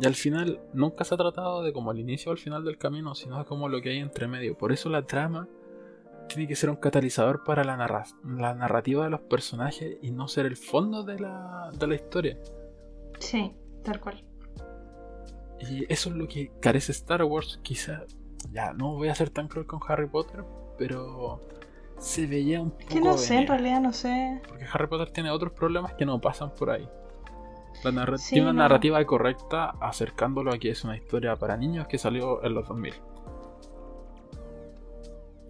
Y al final, nunca se ha tratado de como el inicio o el final del camino, sino de como lo que hay entre medio. Por eso la trama tiene que ser un catalizador para la, narra- la narrativa de los personajes y no ser el fondo de la, de la historia. Sí, tal cual. Y eso es lo que carece Star Wars. Quizá, ya no voy a ser tan cruel con Harry Potter, pero se veía un poco. Que no sé, en realidad no sé. Porque Harry Potter tiene otros problemas que no pasan por ahí. La narra- Sí, tiene una no. narrativa correcta acercándolo a que es una historia para niños que salió en los 2000.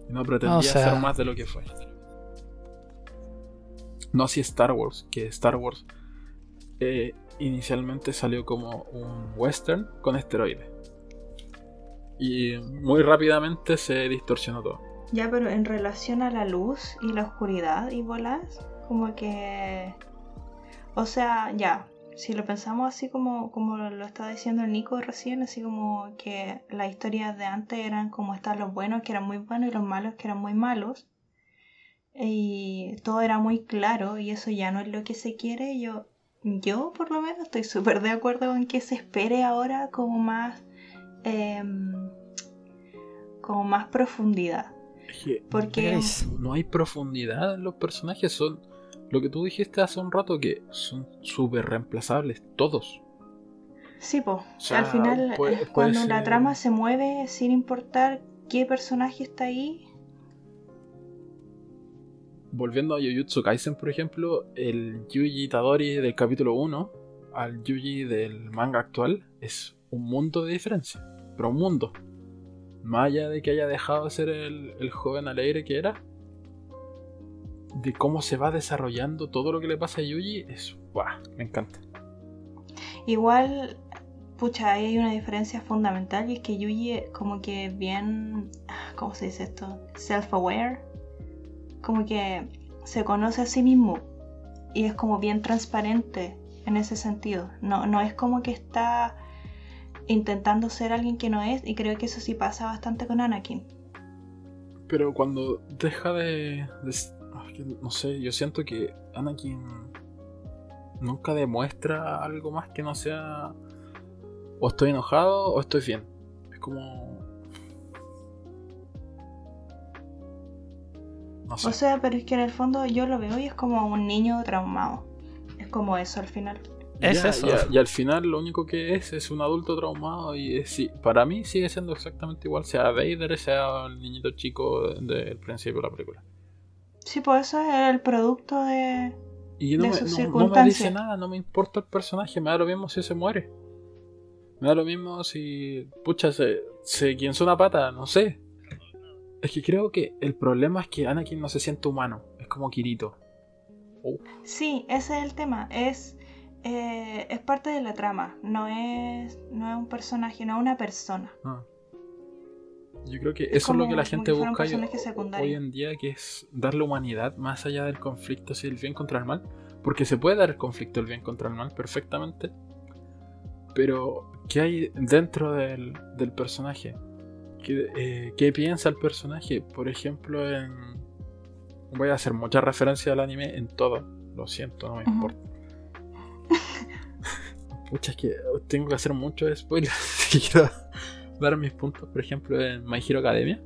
Y no pretendía O sea- ser más de lo que fue. No así Star Wars, que Star Wars eh, inicialmente salió como un western con esteroides. Y muy rápidamente se distorsionó todo. Ya, pero en relación a la luz y la oscuridad y bolas, como que... O sea, ya, si lo pensamos así como, como lo estaba diciendo el Nico recién, así como que las historias de antes eran como están los buenos que eran muy buenos y los malos que eran muy malos. Y todo era muy claro y eso ya no es lo que se quiere. Yo, yo por lo menos estoy súper de acuerdo con que se espere ahora como más... em, como más profundidad. Porque no hay profundidad en los personajes. Son lo que tú dijiste hace un rato, que son súper reemplazables todos. Sí, pues, sea, al final puede- eh, cuando la trama se mueve sin importar qué personaje está ahí, Volviendo a Jujutsu Kaisen, por ejemplo, el Yuji Itadori del capítulo 1 al Yuji del manga actual es un mundo de diferencia. Pero un mundo. Más allá de que haya dejado de ser el, el joven alegre que era, de cómo se va desarrollando todo lo que le pasa a Yuji, es. ¡Buah! Me encanta. igual pucha, ahí hay una diferencia fundamental y es que Yuji como que bien, ¿cómo se dice esto? Self-aware. Como que se conoce a sí mismo y es como bien transparente en ese sentido. No, no es como que está intentando ser alguien que no es y creo que eso sí pasa bastante con Anakin. Pero cuando deja de, de no sé, yo siento que Anakin nunca demuestra algo más que no sea o estoy enojado o estoy bien. Es como... No sé. O sea, pero es que en el fondo yo lo veo y es como un niño traumado. Es como eso al final. Es eso. y al final lo único que es es un adulto traumado y es, sí, para mí sigue siendo exactamente igual, sea Vader, sea el niñito chico del principio de la película. Sí, pues eso es el producto de... Y no, me, no me dice nada, no me importa el personaje, me da lo mismo si se muere. Me da lo mismo si. Pucha, se, se quién una pata, no sé. Es que creo que el problema es que Anakin no se siente humano. Es como Kirito. Sí, ese es el tema. Es. Eh, es parte de la trama. No es. No es un personaje, no es una persona. Ah. Yo creo que eso es lo que la gente busca hoy, en día, que es darle humanidad más allá del conflicto, si el bien contra el mal. Porque se puede dar el conflicto del bien contra el mal perfectamente. Pero ¿Qué hay dentro del, personaje? Eh, ¿Qué, piensa el personaje? Por ejemplo, en. Voy a hacer mucha referencia al anime en todo. Lo siento, no me importa. Pucha, es que tengo que hacer muchos spoilers si quiero dar mis puntos. Por ejemplo, en My Hero Academia.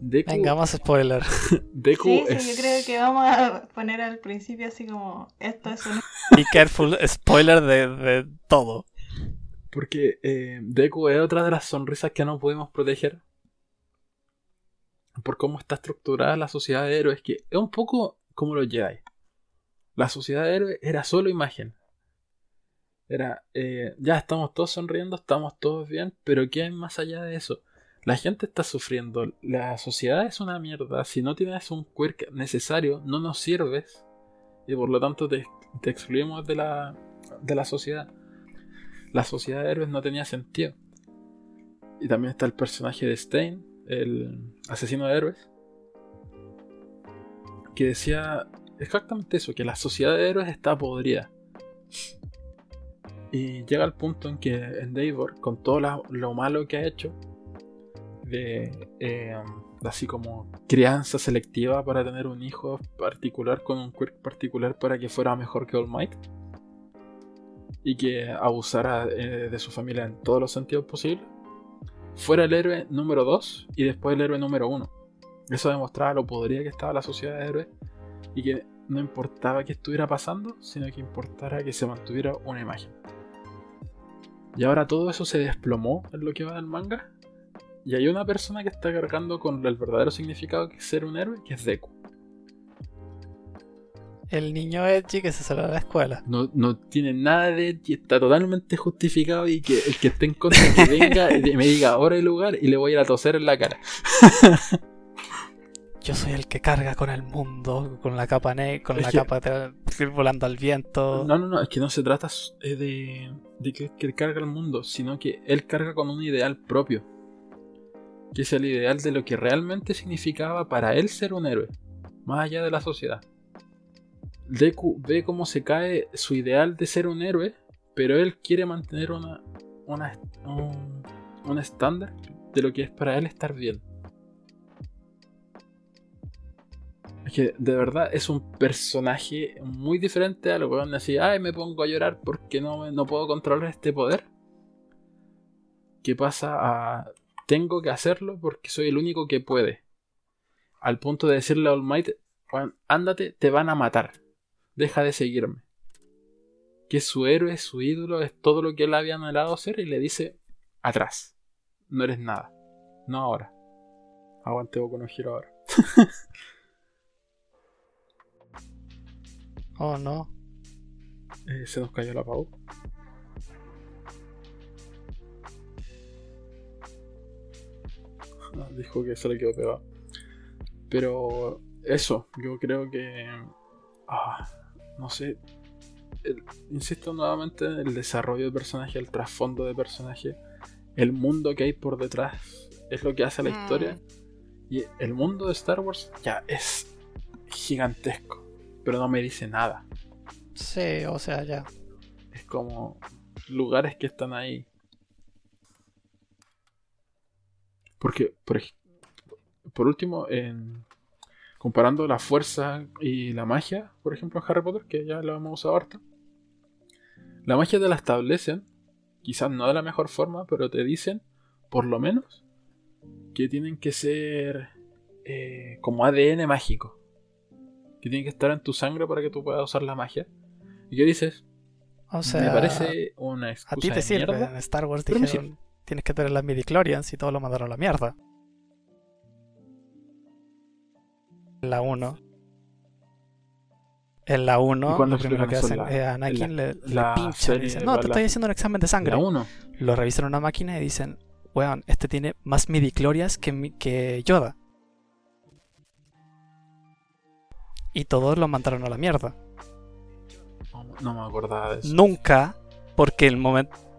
Deku, Venga, más spoiler. Deku sí, sí, yo creo que vamos a poner al principio así como esto es un... Be careful, spoiler de, todo. Porque eh, Deku es otra de las sonrisas que no podemos proteger. Por cómo está estructurada la sociedad de héroes, que es un poco como los Jedi. La sociedad de héroes era solo imagen. Era, eh, ya estamos todos sonriendo, estamos todos bien, pero ¿qué hay más allá de eso? La gente está sufriendo, la sociedad es una mierda. Si no tienes un quirk necesario, no nos sirves. Y por lo tanto te, excluimos de la, de la sociedad. La sociedad de héroes no tenía sentido. Y también está el personaje de Stein, el asesino de héroes, que decía exactamente eso, que la sociedad de héroes está podrida. Y llega al punto en que Endeavor, con todo lo malo que ha hecho, de eh, así como crianza selectiva para tener un hijo particular con un quirk particular para que fuera mejor que All Might y que abusara eh, de su familia en todos los sentidos posibles, fuera el héroe número 2 y después el héroe número 1. Eso demostraba lo podría que estaba la sociedad de héroes y que no importaba qué estuviera pasando, sino que importara que se mantuviera una imagen. Y ahora todo eso se desplomó en lo que va del manga y hay una persona que está cargando con el verdadero significado que es ser un héroe, que es Deku. El niño Edgy que se sale de la escuela. No, no tiene nada de Edgy, está totalmente justificado y que el que esté en contra que venga y me diga ahora el lugar y le voy a ir a toser en la cara. Yo soy el que carga con el mundo, con la capa ne con la capa volando al viento. No, no, no, es que no se trata eh, de, de que, que carga el mundo, sino que él carga con un ideal propio que es el ideal de lo que realmente significaba para él ser un héroe, más allá de la sociedad. Deku ve cómo se cae su ideal de ser un héroe, pero él quiere mantener una, un, estándar de lo que es para él estar bien. Es que de verdad es un personaje muy diferente a lo que van a decir, ay, me pongo a llorar porque no, no puedo controlar este poder. ¿Qué pasa a tengo que hacerlo porque soy el único que puede. Al punto de decirle a All Might, ándate, te van a matar. Deja de seguirme. Que su héroe, su ídolo, es todo lo que él había anhelado ser y le dice, atrás. No eres nada. No ahora. Aguante con un giro ahora. oh no. Eh, se nos cayó la pau. dijo que se le quedó pegado. Pero eso, yo creo que. Ah, no sé. insisto nuevamente en el desarrollo de personaje, el trasfondo de personaje, el mundo que hay por detrás, es lo que hace la historia. Mm. Y el mundo de Star Wars ya es gigantesco, pero no me dice nada. Sí, o sea, ya. Es como lugares que están ahí. Porque, por, por último, en, comparando la fuerza y la magia, por ejemplo, en Harry Potter, que ya lo hemos usado harto, la magia te la establecen, quizás no de la mejor forma, pero te dicen, por lo menos, que tienen que ser eh, como ADN mágico. Que tienen que estar en tu sangre para que tú puedas usar la magia. ¿Y qué dices? O sea, me parece una a excusa ti te de sirve. mierda. En Star Wars dijeron, tienes que tener las midichlorians y todo lo mandaron a la mierda. En la 1. En la 1, ¿Y cuándo lo primero que hacen La- es a Anakin le, le la pinchan y dicen, no, te estoy la- haciendo un examen de sangre. La 1. Lo revisan en una máquina y dicen, weón, este tiene más midichlorians que, mi- que Yoda. Y todos lo mandaron a la mierda. No, no me acordaba de eso. Nunca, porque el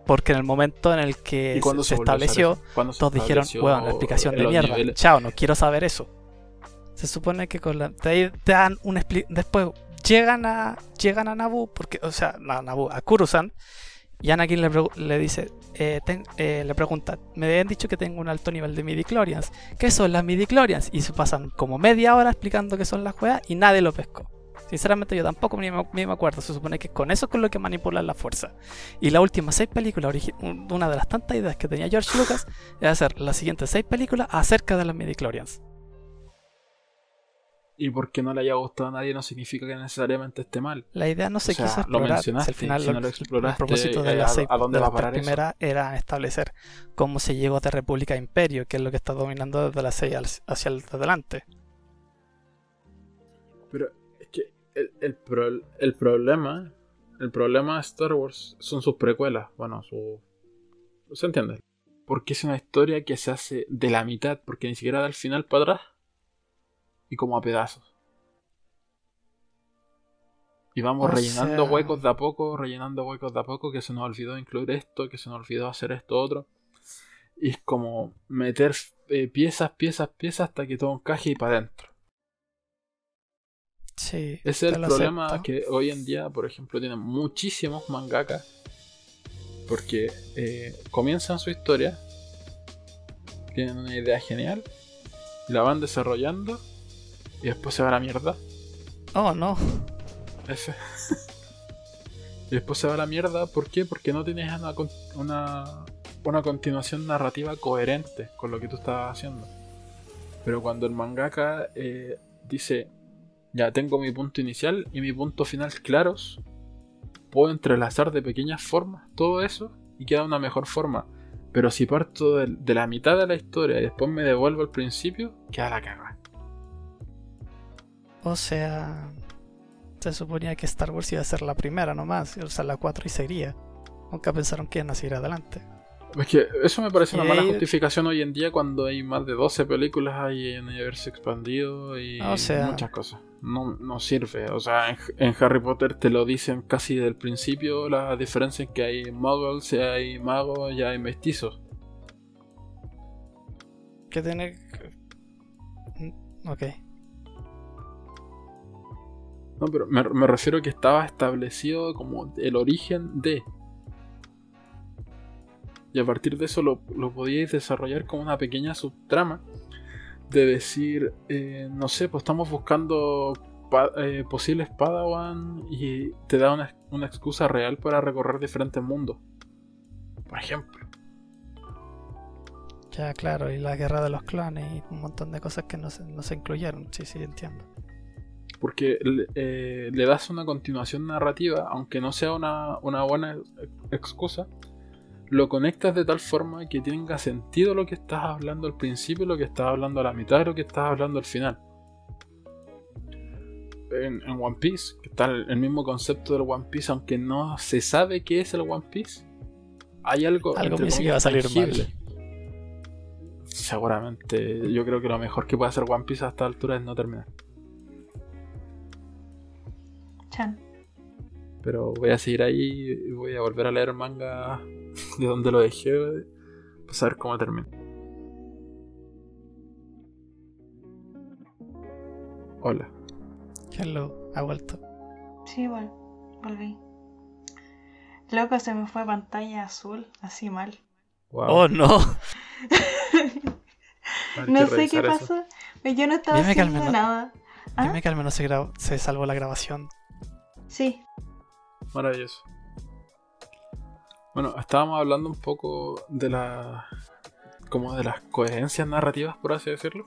porque en el momento en el que ¿Y cuándo se, se estableció, todos dijeron, weón, la explicación de los mierda. niveles? Chao, no quiero saber eso. Se supone que con la. Te, dan un Después llegan a. Llegan a Nabu, porque. O sea, a Nabu, a Kurusan. Y Anakin le, le dice. eh, eh, le pregunta. Me habían dicho que tengo un alto nivel de midichlorians. ¿Qué son las midichlorians? Y se pasan como media hora explicando qué son las weas y nadie lo pescó. Sinceramente yo tampoco ni me, me acuerdo. Se supone que con eso es con lo que manipulan la fuerza. Y las últimas seis películas, una de las tantas ideas que tenía George Lucas, era hacer las siguientes seis películas acerca de las midichlorians. Y porque no le haya gustado a nadie no significa que necesariamente esté mal. La idea no se O sea, quiso lo explorar. mencionaste, si al final si lo- no lo exploraste, el propósito de eh, las ¿a- dónde de va las a parar tres eso? primeras era establecer cómo se llegó de República a Imperio, que es lo que está dominando desde las 6 al- hacia el adelante. Pero es que el, el, pro- el problema. El problema de Star Wars son sus precuelas. Bueno, su. ¿Se entiende? Porque es una historia que se hace de la mitad, porque ni siquiera da el final para atrás. Y como a pedazos. Y vamos O rellenando sea- huecos de a poco, rellenando huecos de a poco, que se nos olvidó incluir esto, que se nos olvidó hacer esto otro. Y es como meter eh, piezas, piezas, piezas hasta que todo encaje y para adentro. Sí. Ese es el problema acepto. que hoy en día, por ejemplo, tienen muchísimos mangakas. Porque eh, comienzan su historia, tienen una idea genial, la van desarrollando y después se va a la mierda. Oh, no. Ese. y después se va a la mierda, ¿por qué? Porque no tienes una, una, una continuación narrativa coherente con lo que tú estabas haciendo. Pero cuando el mangaka eh, dice, ya tengo mi punto inicial y mi punto final claros, puedo entrelazar de pequeñas formas todo eso y queda una mejor forma. Pero si parto de, de la mitad de la historia y después me devuelvo al principio, queda la caga. O sea, se suponía que Star Wars iba a ser la primera nomás, o sea, la 4 y seguiría. Nunca pensaron que iban a seguir adelante. Es que eso me parece Y una mala ahí- justificación hoy en día cuando hay más de 12 películas ahí en universo expandido y O sea- muchas cosas. No, no sirve. O sea, en, en Harry Potter te lo dicen casi desde el principio la diferencia es que hay muggles, hay magos y hay mestizos. Que tiene. Mm, Ok. No, pero me, refiero que estaba establecido como el origen de. Y a partir de eso lo, lo podíais desarrollar como una pequeña subtrama. De decir, eh, no sé, pues estamos buscando pa- eh, posibles Padawan y te da una, una excusa real para recorrer diferentes mundos. Por ejemplo. Ya, claro, y la guerra de los clones y un montón de cosas que no se, no se incluyeron. Sí, sí, entiendo. Porque le, eh, le das una continuación narrativa, aunque no sea una, una buena ex- excusa, lo conectas de tal forma que tenga sentido lo que estás hablando al principio, lo que estás hablando a la mitad y lo que estás hablando al final. En, en One Piece, que está el, el mismo concepto del One Piece, aunque no se sabe qué es el One Piece, hay algo, Algo que va a salir tangible. Seguramente, yo creo que lo mejor que puede hacer One Piece a esta altura es no terminar. Chan. Pero voy a seguir ahí y voy a volver a leer manga de donde lo dejé para saber cómo termina. Hola. Hello, ha vuelto. Sí, igual, volví. Loco, se me fue pantalla azul, así mal. Wow. Oh no. No sé qué eso. pasó. Yo no estaba Dime que al haciendo menos- nada. ¿Ah? Dime que al menos se, grabó- se salvó la grabación. Sí. Maravilloso. Bueno, estábamos hablando un poco de la. como de las coherencias narrativas, por así decirlo.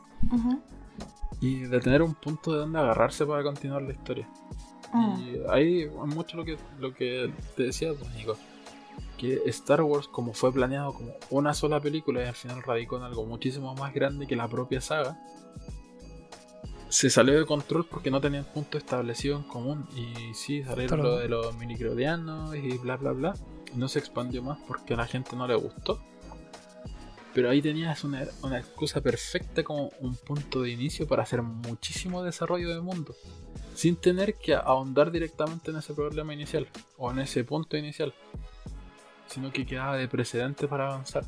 Y de tener un punto de donde agarrarse para continuar la historia. Mm. Y hay mucho lo que, lo que te decía, pues, Nico. Que Star Wars, como fue planeado como una sola película y al final radicó en algo muchísimo más grande que la propia saga, se salió de control porque no tenían punto establecido en común. Y sí, salieron lo de los minicrodianos y bla bla bla. Y no se expandió más porque a la gente no le gustó. Pero ahí tenías una, una excusa perfecta como un punto de inicio para hacer muchísimo desarrollo de mundo sin tener que ahondar directamente en ese problema inicial o en ese punto inicial, sino que quedaba de precedente para avanzar.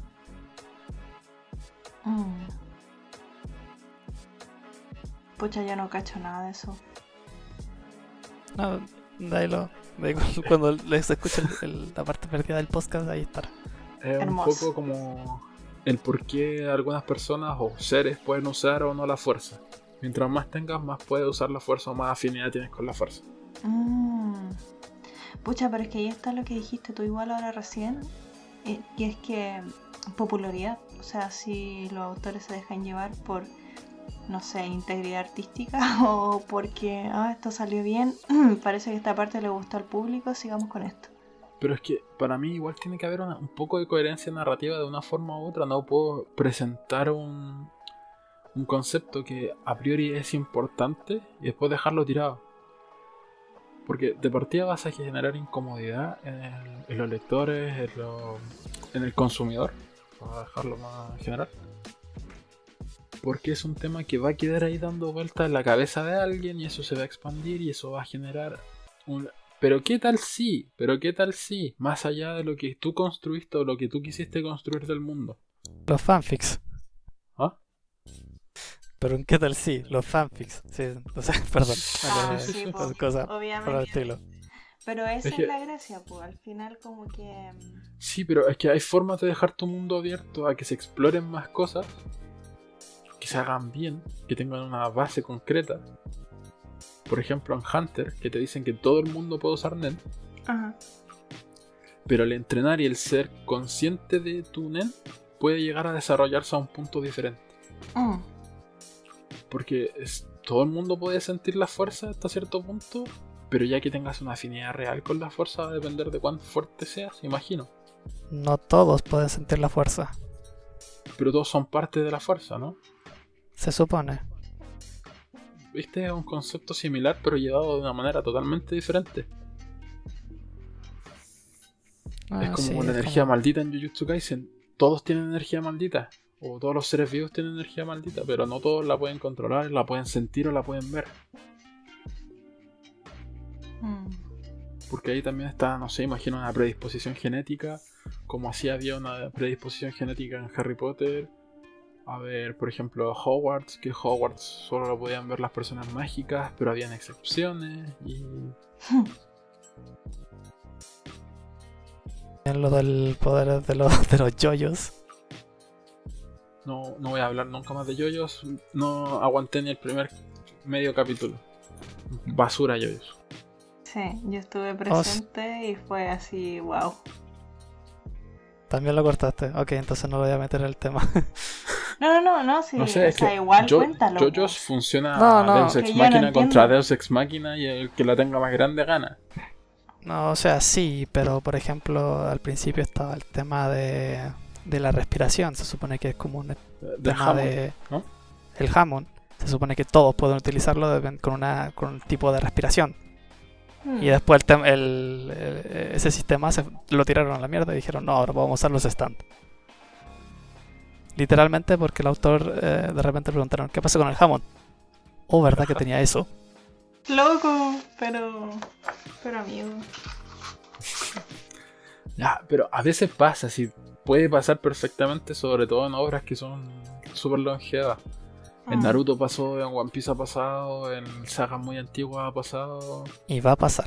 Mm. Pucha, yo no cacho nada de eso. No, de ahí lo. de ahí cu- cuando les escuchen el- la parte perdida del podcast, ahí estará. Es un Hermoso. poco como el por qué algunas personas o seres pueden usar o no la fuerza. Mientras más tengas, más puedes usar la fuerza o más afinidad tienes con la fuerza. Mm. Pucha, pero es que ahí está lo que dijiste tú igual ahora recién. eh, Y es que popularidad. O sea, si los autores se dejan llevar por, no sé, integridad artística o porque ah, esto salió bien, parece que esta parte le gustó al público, sigamos con esto. Pero es que para mí igual tiene que haber una- un poco de coherencia narrativa de una forma u otra. No puedo presentar un, un concepto que a priori es importante y después dejarlo tirado. Porque de partida vas a generar incomodidad en, los lectores, en, lo- en el consumidor, para dejarlo más general. Porque es un tema que va a quedar ahí dando vueltas en la cabeza de alguien y eso se va a expandir y eso va a generar un... Pero qué tal si, pero qué tal si, más allá de lo que tú construiste o lo que tú quisiste construir del mundo. Los fanfics. ¿Ah? Pero en qué tal sí, los fanfics. Sí, o sea, perdón. Ah, eh, sí, son po, cosas por el obviamente. estilo. Pero esa Es es, que- la gracia, pues al final como que... mm, Sí, pero es que hay formas de dejar tu mundo abierto a que se exploren más cosas, que se hagan bien, que tengan una base concreta. Por ejemplo, en Hunter, que te dicen que todo el mundo puede usar NEN, Ajá. pero el entrenar y el ser consciente de tu NEN puede llegar a desarrollarse a un punto diferente. Mm. Porque es- todo el mundo puede sentir la fuerza hasta cierto punto, pero ya que tengas una afinidad real con la fuerza va a depender de cuán fuerte seas, imagino. No todos pueden sentir la fuerza. Pero todos son parte de la fuerza, ¿no? Se supone. ¿Viste? Es un concepto similar, pero llevado de una manera totalmente diferente. Ah, es como sí, es energía como- maldita en Jujutsu Kaisen. Todos tienen energía maldita. O todos los seres vivos tienen energía maldita, pero no todos la pueden controlar, la pueden sentir o la pueden ver. Mm. Porque ahí también está, no sé, imagino una predisposición genética, como así había una predisposición genética en Harry Potter. A ver, por ejemplo, Hogwarts, que Hogwarts solo lo podían ver las personas mágicas, pero habían excepciones. Y En lo del poder de los, de los yoyos. no, no voy a hablar nunca más de yoyos. No aguanté ni el primer medio capítulo. Basura yoyos. Sí, yo estuve Oh, presente y fue así, wow. También lo cortaste. Ok, entonces no lo voy a meter en el tema. No, no, no, no, sí, No sé, o es sea, que igual yo, cuéntalo. yoyos funciona No, no. Deus Ex entiendo. contra Deus Ex Machina y el que la tenga más grande gana. No, o sea, sí, pero por ejemplo, al principio estaba el tema de, de la respiración. Se supone que es como un tema de. ¿no? El Hammond. Se supone que todos pueden utilizarlo con, una, con un tipo de respiración. Hmm. Y después el, tem- el- el- ese sistema se lo tiraron a la mierda y dijeron, no, ahora vamos a usar los stand. Literalmente porque el autor eh, de repente preguntaron, ¿qué pasa con el Hammond? Oh, ¿verdad que tenía eso? Loco, pero. Pero amigo. Ya, pero a veces pasa, sí, puede pasar perfectamente, sobre todo en obras que son súper longevas. En Ah. Naruto pasó, en One Piece ha pasado, en sagas muy antiguas ha pasado. Y va a pasar.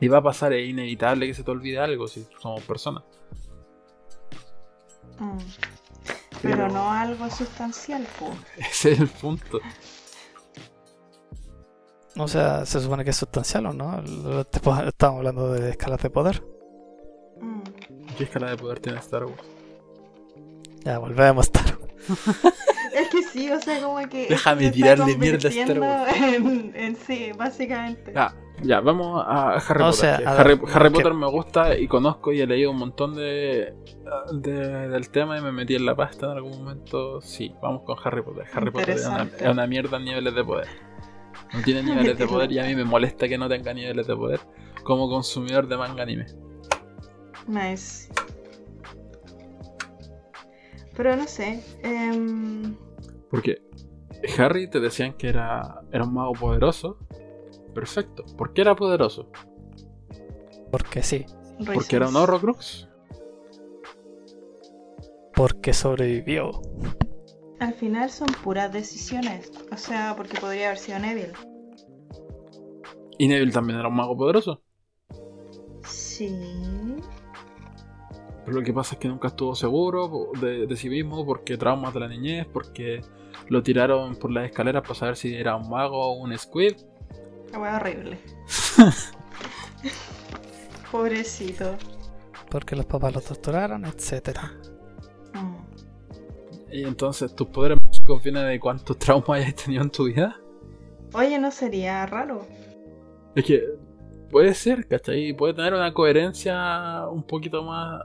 Y va a pasar, es inevitable que se te olvide algo si somos personas. Mm. Pero no algo sustancial, po. Ese es el punto. O sea, se supone que es sustancial o no. Estamos hablando de escalas de poder. Mm. ¿Qué escala de poder tiene Star Wars? Ya volvemos a estar. Es que sí, o sea, como que. Déjame tirarle mierda a Star convirtiendo En, en sí, básicamente. Ya, ya, vamos a Harry O Potter. sea, que a Harry, ver, Harry que- Potter me gusta y conozco y he leído un montón de, de- del tema y me metí en la pasta en algún momento. Sí, vamos con Harry Potter. Harry Potter es una, Interesante. es una mierda en niveles de poder. No tiene niveles de poder y a mí me molesta que no tenga niveles de poder como consumidor de manga anime. Nice. Pero no sé. em, Porque Harry te decían que era, era un mago poderoso. Perfecto. ¿Por qué era poderoso? Porque sí. Porque era un. Horrocrux. Porque sobrevivió. Al final son puras decisiones. O sea, porque podría haber sido Neville. Y Neville también era un mago poderoso. Sí. Pero lo que pasa es que nunca estuvo seguro de, de sí mismo porque traumas de la niñez, porque lo tiraron por las escaleras para saber si era un mago o un squid. La wea horrible. Pobrecito. Porque los papás lo torturaron, etcétera. Mm. Y entonces tus poderes mágicos vienen de cuántos traumas hayas tenido en tu vida. Oye, ¿no sería raro? Es que puede ser, ¿cachai? Puede tener una coherencia un poquito más.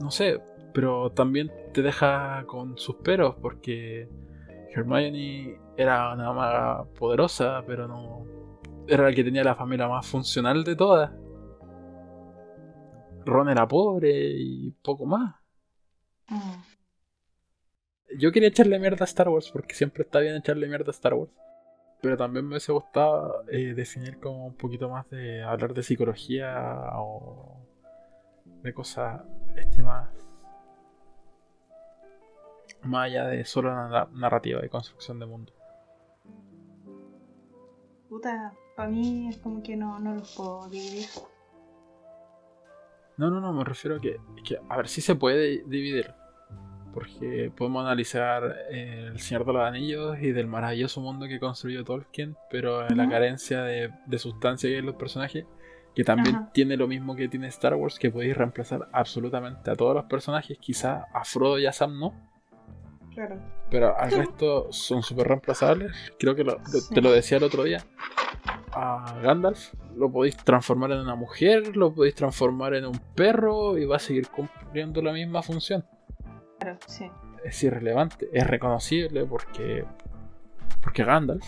No sé, pero también te deja con sus peros porque Hermione era una maga poderosa, pero no. Era la que tenía la familia más funcional de todas. Ron era pobre y poco más. Mm. Yo quería echarle mierda a Star Wars porque siempre está bien echarle mierda a Star Wars. Pero también me hubiese gustado eh, definir como un poquito más de hablar de psicología o de cosas estimadas. Más allá de solo narrativa y construcción de mundo. Puta, para mí es como que no, no los puedo dividir. No, no, no, me refiero a que, que a ver si se puede dividir. Porque podemos analizar eh, El Señor de los Anillos y del maravilloso mundo que construyó Tolkien, pero en la carencia de, de sustancia que hay en los personajes, que también tiene lo mismo que tiene Star Wars, que podéis reemplazar absolutamente a todos los personajes, quizá a Frodo y a Sam no, Claro. pero al resto son súper reemplazables. Creo que lo- lo- Sí. te lo decía el otro día. A Gandalf lo podéis transformar en una mujer, lo podéis transformar en un perro y va a seguir cumpliendo la misma función. Claro, sí. Es irrelevante, es reconocible porque. porque Gandalf.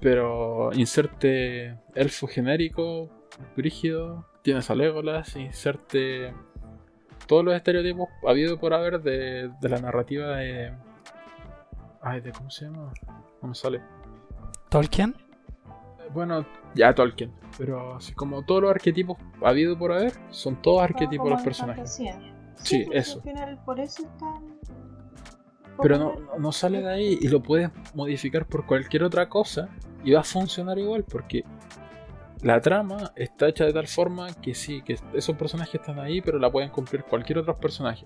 Pero inserte elfo genérico, brígido, tienes a Legolas, inserte todos los estereotipos habido por haber de, de la narrativa de. Ay, de ¿cómo se llama? No me sale. Tolkien. Bueno, ya Tolkien, pero así como todos los arquetipos habido por haber, son todos arquetipos Como los personajes. Sí, eso. Al final, por eso están. Pero no- no sale de ahí y lo puedes modificar por cualquier otra cosa y va a funcionar igual porque la trama está hecha de tal forma que sí, que esos personajes están ahí, pero la pueden cumplir cualquier otro personaje.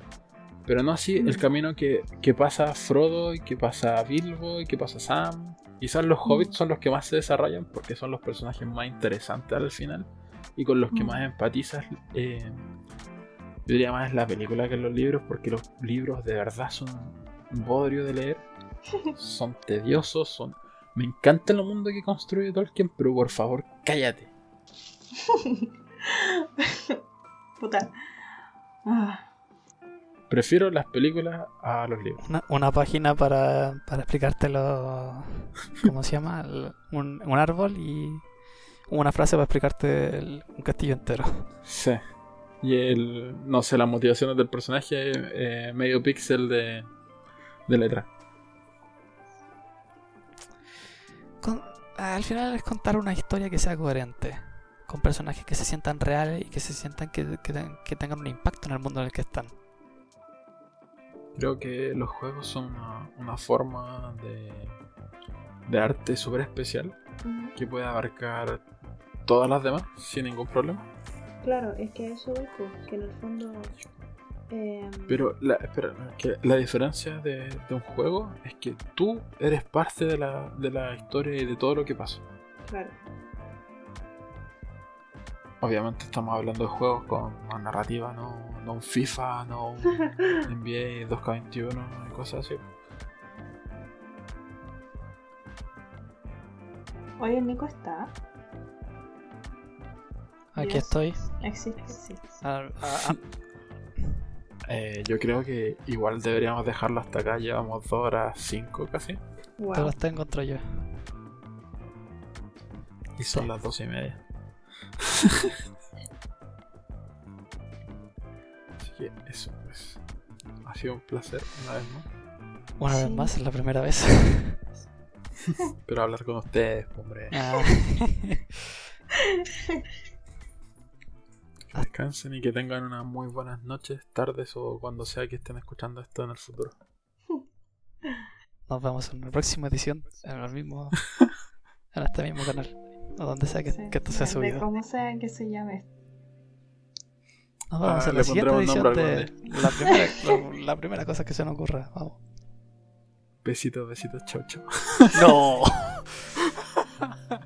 Pero no así el camino que, que pasa Frodo y que pasa Bilbo y que pasa Sam. Quizás los hobbits son los que más se desarrollan porque son los personajes más interesantes al final y con los que más empatizas. eh, yo diría más en la película que en los libros porque los libros de verdad son un bodrio de leer. Son tediosos, son... Me encanta el mundo que construye Tolkien, pero por favor, cállate. Puta. Ah, Prefiero las películas a los libros. Una, una página para, para explicártelo. ¿Cómo se llama? El- un, un árbol y una frase para explicarte el- un castillo entero. Sí. Y el, no sé, las motivaciones del personaje, eh, medio píxel de, de letra. Al final es contar una historia que sea coherente. con personajes que se sientan reales y que se sientan que, que ten- que tengan un impacto en el mundo en el que están. Creo que los juegos son una, una forma de, de arte súper especial que puede abarcar todas las demás sin ningún problema. Claro, es que eso voy, pues, que en el fondo. Em, Pero la, espera, que la diferencia de, de un juego es que tú eres parte de la, de la historia y de todo lo que pasa. Claro. Obviamente estamos hablando de juegos con una narrativa, no, no un FIFA, no un NBA 2K21 y cosas así. Oye, el Nico está. Aquí estoy. Existe, existe. Ah, ah, ah, Eh, yo creo que igual deberíamos dejarlo hasta acá, llevamos 2 horas 5 casi. te Wow. los tengo contra yo. Y son Sí. las 12 y media. Así que eso pues. Ha sido un placer una vez más. Una vez más, es la primera vez. Pero hablar con ustedes, hombre. Ah, Que descansen y que tengan unas muy buenas noches, tardes o cuando sea que estén escuchando esto en el futuro. Nos vemos en la próxima edición, en el mismo, en este mismo canal, o donde sea que, Sí, que esto sea de subido. Como sea que se llame. Nos vemos Ah, en la siguiente edición de la primera, la primera cosa que se nos ocurra. Vamos. Besitos, besitos, chau, chau. No.